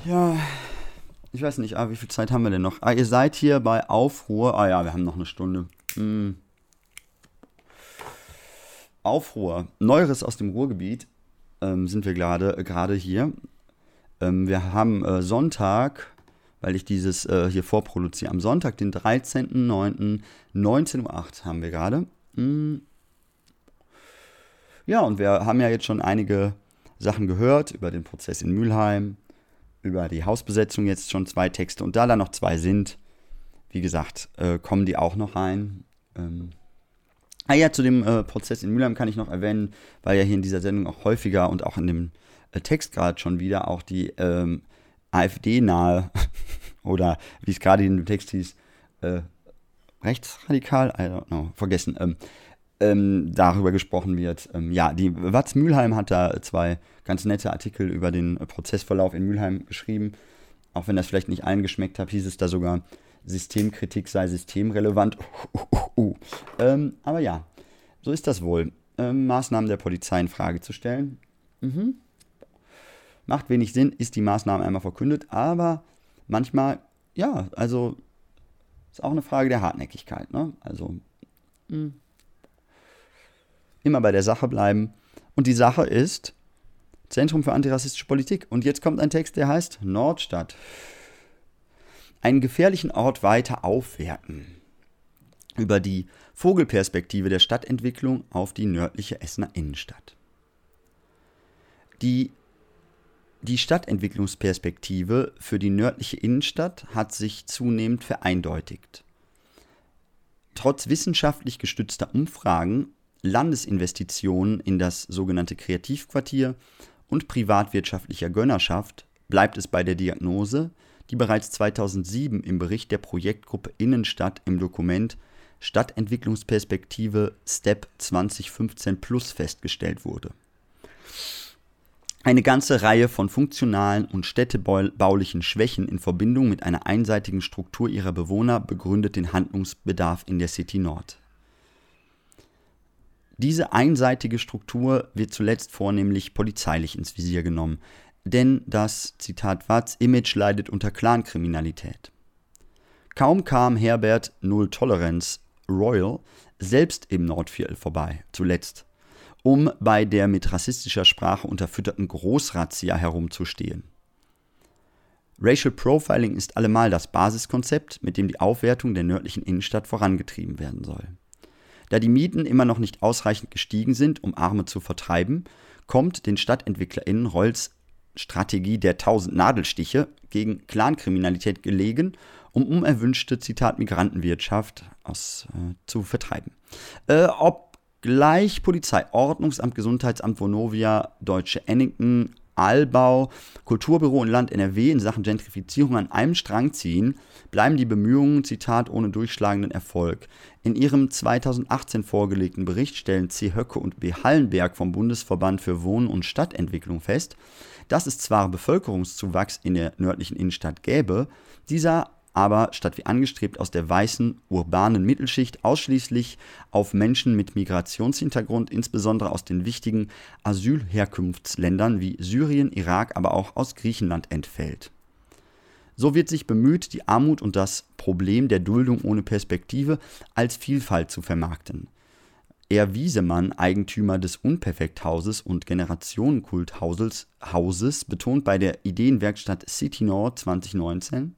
Ja, ich weiß nicht, ah, wie viel Zeit haben wir denn noch? Ah, ihr seid hier bei Aufruhr. Ah ja, wir haben noch eine Stunde. Hm. Aufruhr. Neueres aus dem Ruhrgebiet ähm, sind wir gerade äh, gerade hier. Ähm, wir haben äh, Sonntag, weil ich dieses äh, hier vorproduziere, am Sonntag, den 13.09.19.08 Uhr haben wir gerade. Hm. Ja, und wir haben ja jetzt schon einige Sachen gehört über den Prozess in Mülheim, über die Hausbesetzung jetzt schon zwei Texte und da da noch zwei sind, wie gesagt, äh, kommen die auch noch rein. Ähm, ah ja, zu dem äh, Prozess in Mülheim kann ich noch erwähnen, weil ja hier in dieser Sendung auch häufiger und auch in dem äh, Text gerade schon wieder auch die ähm, AfD-nahe <laughs> oder wie es gerade in dem Text hieß, äh, rechtsradikal, I don't know, vergessen, ähm, ähm, darüber gesprochen wird. Ähm, ja, die Watz Mülheim hat da zwei ganz nette Artikel über den Prozessverlauf in Mülheim geschrieben. Auch wenn das vielleicht nicht allen geschmeckt hat, hieß es da sogar, Systemkritik sei systemrelevant. Uh, uh, uh. Ähm, aber ja, so ist das wohl. Ähm, Maßnahmen der Polizei in Frage zu stellen. Mhm. Macht wenig Sinn, ist die Maßnahme einmal verkündet, aber manchmal, ja, also ist auch eine Frage der Hartnäckigkeit. Ne? Also, mh. Immer bei der Sache bleiben. Und die Sache ist Zentrum für antirassistische Politik. Und jetzt kommt ein Text, der heißt Nordstadt. Einen gefährlichen Ort weiter aufwerten. Über die Vogelperspektive der Stadtentwicklung auf die nördliche Essener Innenstadt. Die, die Stadtentwicklungsperspektive für die nördliche Innenstadt hat sich zunehmend vereindeutigt. Trotz wissenschaftlich gestützter Umfragen Landesinvestitionen in das sogenannte Kreativquartier und privatwirtschaftlicher Gönnerschaft bleibt es bei der Diagnose, die bereits 2007 im Bericht der Projektgruppe Innenstadt im Dokument Stadtentwicklungsperspektive STEP 2015 Plus festgestellt wurde. Eine ganze Reihe von funktionalen und städtebaulichen Schwächen in Verbindung mit einer einseitigen Struktur ihrer Bewohner begründet den Handlungsbedarf in der City Nord. Diese einseitige Struktur wird zuletzt vornehmlich polizeilich ins Visier genommen, denn das, Zitat Watz, Image leidet unter Clankriminalität. Kaum kam Herbert Null Tolerance Royal selbst im Nordviertel vorbei, zuletzt, um bei der mit rassistischer Sprache unterfütterten Großrazzia herumzustehen. Racial Profiling ist allemal das Basiskonzept, mit dem die Aufwertung der nördlichen Innenstadt vorangetrieben werden soll. Da die Mieten immer noch nicht ausreichend gestiegen sind, um Arme zu vertreiben, kommt den StadtentwicklerInnen Rolls Strategie der tausend Nadelstiche gegen Clankriminalität gelegen, um unerwünschte, Zitat, Migrantenwirtschaft aus, äh, zu vertreiben. Äh, obgleich Polizei, Ordnungsamt, Gesundheitsamt Vonovia, Deutsche Ennington, Allbau, Kulturbüro und Land NRW in Sachen Gentrifizierung an einem Strang ziehen, bleiben die Bemühungen, Zitat, ohne durchschlagenden Erfolg. In ihrem 2018 vorgelegten Bericht stellen C. Höcke und B. Hallenberg vom Bundesverband für Wohnen und Stadtentwicklung fest, dass es zwar Bevölkerungszuwachs in der nördlichen Innenstadt gäbe, dieser aber statt wie angestrebt aus der weißen, urbanen Mittelschicht ausschließlich auf Menschen mit Migrationshintergrund, insbesondere aus den wichtigen Asylherkunftsländern wie Syrien, Irak, aber auch aus Griechenland entfällt. So wird sich bemüht, die Armut und das Problem der Duldung ohne Perspektive als Vielfalt zu vermarkten. Er Wiesemann, Eigentümer des Unperfekthauses und Generationenkulthauses, Hauses, betont bei der Ideenwerkstatt City Nord 2019,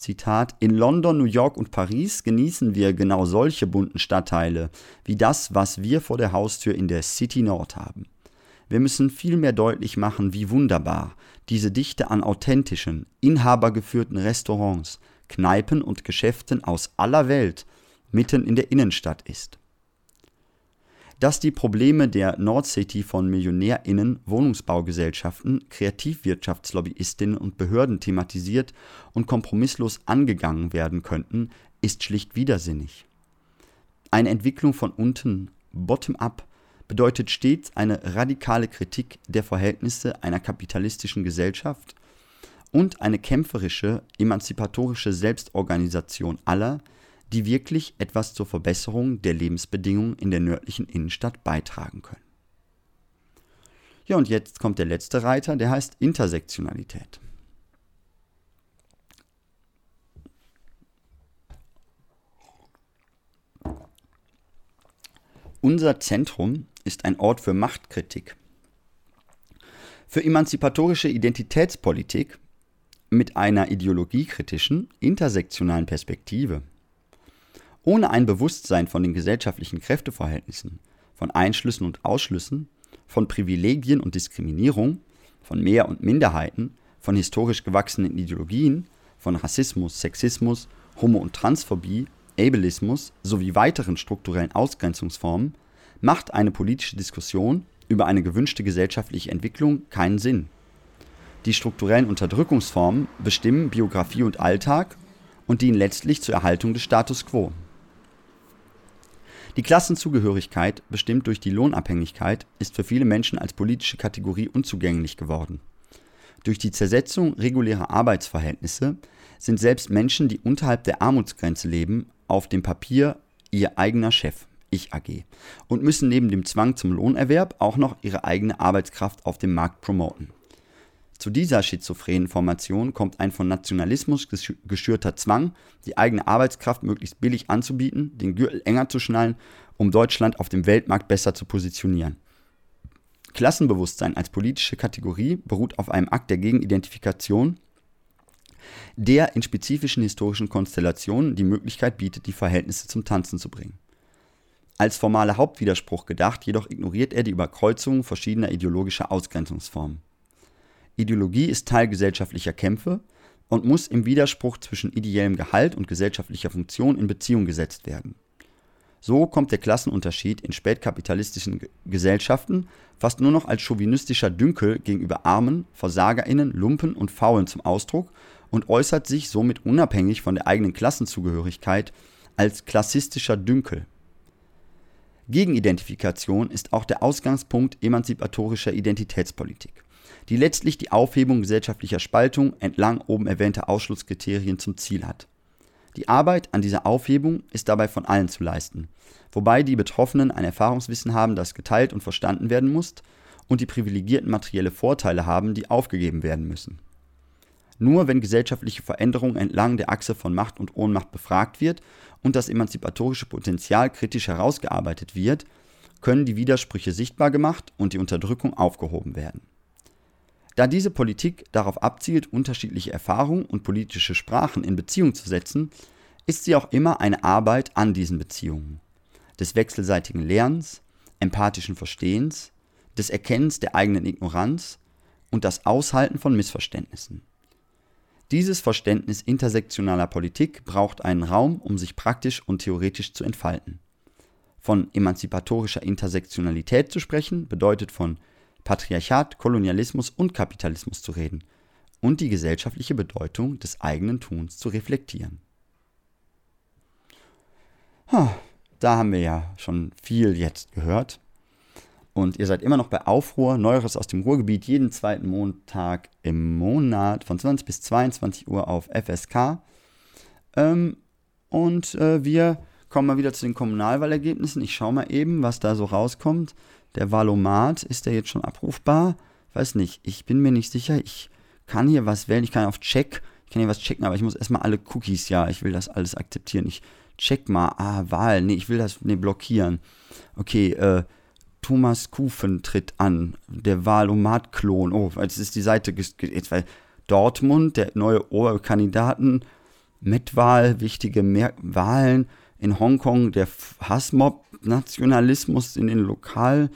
Zitat, in London, New York und Paris genießen wir genau solche bunten Stadtteile wie das, was wir vor der Haustür in der City Nord haben. Wir müssen vielmehr deutlich machen, wie wunderbar diese Dichte an authentischen, inhabergeführten Restaurants, Kneipen und Geschäften aus aller Welt mitten in der Innenstadt ist dass die Probleme der Nordcity von MillionärInnen, Wohnungsbaugesellschaften, Kreativwirtschaftslobbyistinnen und Behörden thematisiert und kompromisslos angegangen werden könnten, ist schlicht widersinnig. Eine Entwicklung von unten, bottom-up, bedeutet stets eine radikale Kritik der Verhältnisse einer kapitalistischen Gesellschaft und eine kämpferische, emanzipatorische Selbstorganisation aller, die wirklich etwas zur Verbesserung der Lebensbedingungen in der nördlichen Innenstadt beitragen können. Ja, und jetzt kommt der letzte Reiter, der heißt Intersektionalität. Unser Zentrum ist ein Ort für Machtkritik, für emanzipatorische Identitätspolitik mit einer ideologiekritischen, intersektionalen Perspektive. Ohne ein Bewusstsein von den gesellschaftlichen Kräfteverhältnissen, von Einschlüssen und Ausschlüssen, von Privilegien und Diskriminierung, von Mehr- und Minderheiten, von historisch gewachsenen Ideologien, von Rassismus, Sexismus, Homo- und Transphobie, Ableismus sowie weiteren strukturellen Ausgrenzungsformen macht eine politische Diskussion über eine gewünschte gesellschaftliche Entwicklung keinen Sinn. Die strukturellen Unterdrückungsformen bestimmen Biografie und Alltag und dienen letztlich zur Erhaltung des Status quo. Die Klassenzugehörigkeit, bestimmt durch die Lohnabhängigkeit, ist für viele Menschen als politische Kategorie unzugänglich geworden. Durch die Zersetzung regulärer Arbeitsverhältnisse sind selbst Menschen, die unterhalb der Armutsgrenze leben, auf dem Papier ihr eigener Chef, Ich AG, und müssen neben dem Zwang zum Lohnerwerb auch noch ihre eigene Arbeitskraft auf dem Markt promoten. Zu dieser schizophrenen Formation kommt ein von Nationalismus geschürter Zwang, die eigene Arbeitskraft möglichst billig anzubieten, den Gürtel enger zu schnallen, um Deutschland auf dem Weltmarkt besser zu positionieren. Klassenbewusstsein als politische Kategorie beruht auf einem Akt der Gegenidentifikation, der in spezifischen historischen Konstellationen die Möglichkeit bietet, die Verhältnisse zum Tanzen zu bringen. Als formaler Hauptwiderspruch gedacht, jedoch ignoriert er die Überkreuzung verschiedener ideologischer Ausgrenzungsformen. Ideologie ist Teil gesellschaftlicher Kämpfe und muss im Widerspruch zwischen ideellem Gehalt und gesellschaftlicher Funktion in Beziehung gesetzt werden. So kommt der Klassenunterschied in spätkapitalistischen Gesellschaften fast nur noch als chauvinistischer Dünkel gegenüber Armen, VersagerInnen, Lumpen und Faulen zum Ausdruck und äußert sich somit unabhängig von der eigenen Klassenzugehörigkeit als klassistischer Dünkel. Gegenidentifikation ist auch der Ausgangspunkt emanzipatorischer Identitätspolitik die letztlich die Aufhebung gesellschaftlicher Spaltung entlang oben erwähnter Ausschlusskriterien zum Ziel hat. Die Arbeit an dieser Aufhebung ist dabei von allen zu leisten, wobei die Betroffenen ein Erfahrungswissen haben, das geteilt und verstanden werden muss, und die Privilegierten materielle Vorteile haben, die aufgegeben werden müssen. Nur wenn gesellschaftliche Veränderung entlang der Achse von Macht und Ohnmacht befragt wird und das emanzipatorische Potenzial kritisch herausgearbeitet wird, können die Widersprüche sichtbar gemacht und die Unterdrückung aufgehoben werden. Da diese Politik darauf abzielt, unterschiedliche Erfahrungen und politische Sprachen in Beziehung zu setzen, ist sie auch immer eine Arbeit an diesen Beziehungen, des wechselseitigen Lernens, empathischen Verstehens, des Erkennens der eigenen Ignoranz und das Aushalten von Missverständnissen. Dieses Verständnis intersektionaler Politik braucht einen Raum, um sich praktisch und theoretisch zu entfalten. Von emanzipatorischer Intersektionalität zu sprechen, bedeutet von Patriarchat, Kolonialismus und Kapitalismus zu reden und die gesellschaftliche Bedeutung des eigenen Tuns zu reflektieren. Da haben wir ja schon viel jetzt gehört. Und ihr seid immer noch bei Aufruhr, Neueres aus dem Ruhrgebiet, jeden zweiten Montag im Monat von 20 bis 22 Uhr auf FSK. Ähm, und äh, wir kommen mal wieder zu den Kommunalwahlergebnissen. Ich schaue mal eben, was da so rauskommt. Der Valomat, ist der jetzt schon abrufbar? Weiß nicht, ich bin mir nicht sicher. Ich kann hier was wählen, ich kann auf Check, ich kann hier was checken, aber ich muss erstmal alle Cookies, ja, ich will das alles akzeptieren. Ich check mal, ah, Wahl, nee, ich will das, nee, blockieren. Okay, äh, Thomas Kufen tritt an, der Wahlomat-Klon. Oh, jetzt ist die Seite, jetzt, weil Dortmund, der neue Oberkandidaten, Metwahl, wichtige Mer Wahlen in Hongkong, der Hassmob Nationalismus in den Lokal,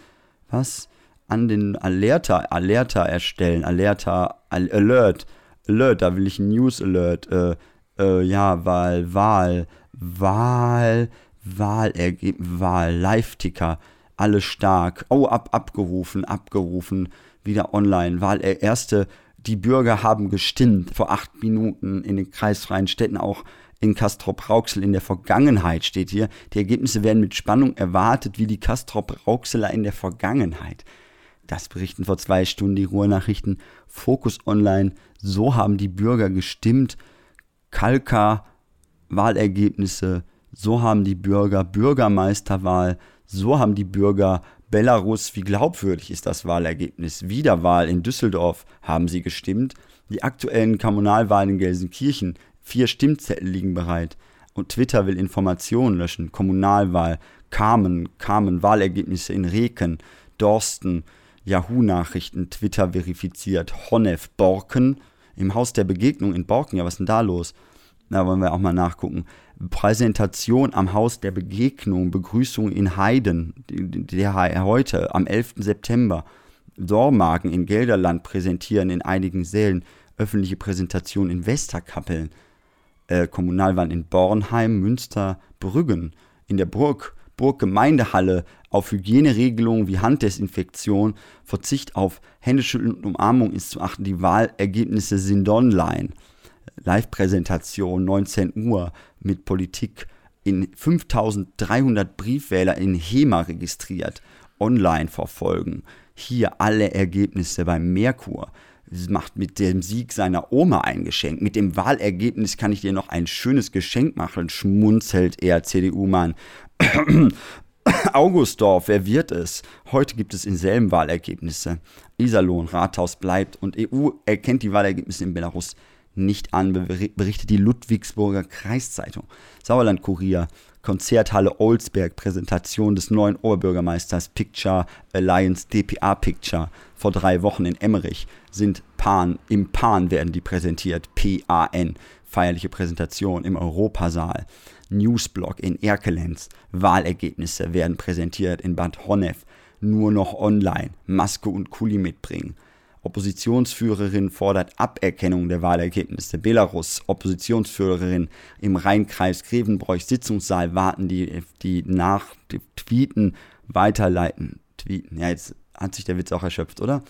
was? An den Alerta, Alerta erstellen, Alerta, Alert, Alert, da will ich ein News Alert, äh, äh, ja, Wahl, Wahl, Wahl, Wahlergebnis, Wahl, Live-Ticker, alle stark, oh, ab, abgerufen, abgerufen, wieder online, Wahl, äh, erste, die Bürger haben gestimmt vor acht Minuten in den kreisfreien Städten auch in Castrop-Rauxel in der Vergangenheit steht hier. Die Ergebnisse werden mit Spannung erwartet, wie die Castrop-Rauxeler in der Vergangenheit. Das berichten vor zwei Stunden die Ruhrnachrichten. Fokus Online. So haben die Bürger gestimmt. Kalka, Wahlergebnisse. So haben die Bürger Bürgermeisterwahl. So haben die Bürger Belarus. Wie glaubwürdig ist das Wahlergebnis? Wiederwahl in Düsseldorf haben sie gestimmt. Die aktuellen Kommunalwahlen in Gelsenkirchen Vier Stimmzettel liegen bereit. Und Twitter will Informationen löschen. Kommunalwahl. Carmen, Carmen, Wahlergebnisse in Reken, Dorsten, Yahoo-Nachrichten, Twitter verifiziert, Honnef, Borken, im Haus der Begegnung in Borken, ja, was ist denn da los? Da wollen wir auch mal nachgucken. Präsentation am Haus der Begegnung, Begrüßung in Heiden, der heute am 11. September. Dormagen in Gelderland präsentieren in einigen Sälen, öffentliche Präsentation in Westerkappeln, äh, Kommunalwahl in Bornheim, Münster, Brüggen, in der Burg, Burggemeindehalle auf Hygieneregelungen wie Handdesinfektion, Verzicht auf Händeschütteln und Umarmung ist zu achten. Die Wahlergebnisse sind online. Live-Präsentation 19 Uhr mit Politik in 5300 Briefwähler in HEMA registriert, online verfolgen. Hier alle Ergebnisse beim Merkur. Macht mit dem Sieg seiner Oma ein Geschenk. Mit dem Wahlergebnis kann ich dir noch ein schönes Geschenk machen, schmunzelt er CDU-Mann. <coughs> Augustdorf, wer wird es? Heute gibt es in selben Wahlergebnisse. Iserlohn, Rathaus bleibt und EU erkennt die Wahlergebnisse in Belarus nicht an, berichtet die Ludwigsburger Kreiszeitung. Sauerland-Kurier, Konzerthalle Olsberg, Präsentation des neuen Oberbürgermeisters Picture Alliance DPA Picture vor drei Wochen in Emmerich sind Pan, im Pan werden die präsentiert, PAN, feierliche Präsentation im Europasaal. Newsblog in Erkelenz, Wahlergebnisse werden präsentiert in Bad Honnef, nur noch online, Maske und Kuli mitbringen. Oppositionsführerin fordert Aberkennung der Wahlergebnisse. Belarus, Oppositionsführerin im Rheinkreis Grevenbroich, Sitzungssaal warten, die, die nach die Tweeten weiterleiten. Tweeten, ja, jetzt hat sich der Witz auch erschöpft, oder?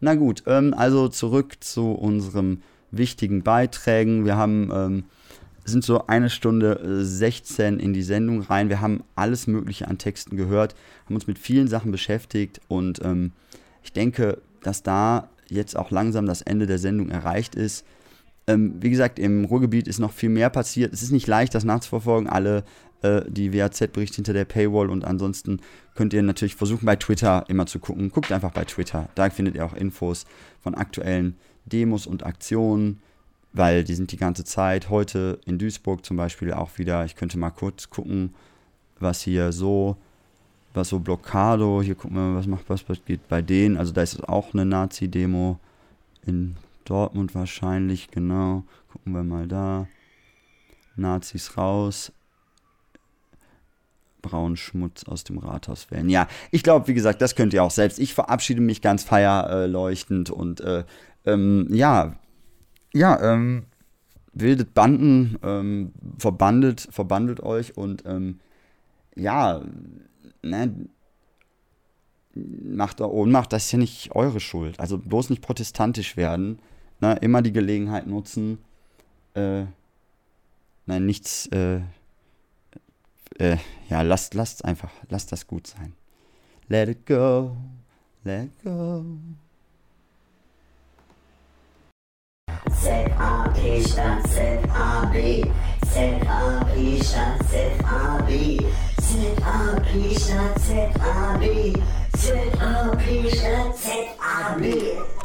Na gut, ähm, also zurück zu unserem wichtigen Beiträgen. Wir haben, ähm, sind so eine Stunde 16 in die Sendung rein. Wir haben alles Mögliche an Texten gehört, haben uns mit vielen Sachen beschäftigt und ähm, ich denke, dass da jetzt auch langsam das Ende der Sendung erreicht ist. Ähm, wie gesagt, im Ruhrgebiet ist noch viel mehr passiert. Es ist nicht leicht, das nachzuverfolgen, alle äh, die WAZ-Berichte hinter der Paywall und ansonsten könnt ihr natürlich versuchen, bei Twitter immer zu gucken. Guckt einfach bei Twitter. Da findet ihr auch Infos von aktuellen Demos und Aktionen, weil die sind die ganze Zeit. Heute in Duisburg zum Beispiel auch wieder. Ich könnte mal kurz gucken, was hier so was so Blockado, hier gucken wir mal, was macht was, was geht bei denen. Also da ist auch eine Nazi-Demo in Dortmund wahrscheinlich, genau. Gucken wir mal da. Nazis raus. Braunen Schmutz aus dem Rathaus wählen. Ja, ich glaube, wie gesagt, das könnt ihr auch selbst. Ich verabschiede mich ganz feierleuchtend und äh, ähm, ja, ja, ähm, wildet Banden, ähm, verbandelt, verbandelt euch und ähm, ja, ne, Macht Ohnmacht, das ist ja nicht eure Schuld. Also bloß nicht protestantisch werden. Ne, immer die Gelegenheit nutzen. Äh, nein, nichts. Äh, äh, ja, lasst, lasst einfach, lasst das gut sein. Let it go, let it go. Z-A-P statt Z-A-B. Z-A-P statt Z-A-B. Z-A-P statt Z-A-B. Z-A-P statt Z-A-B.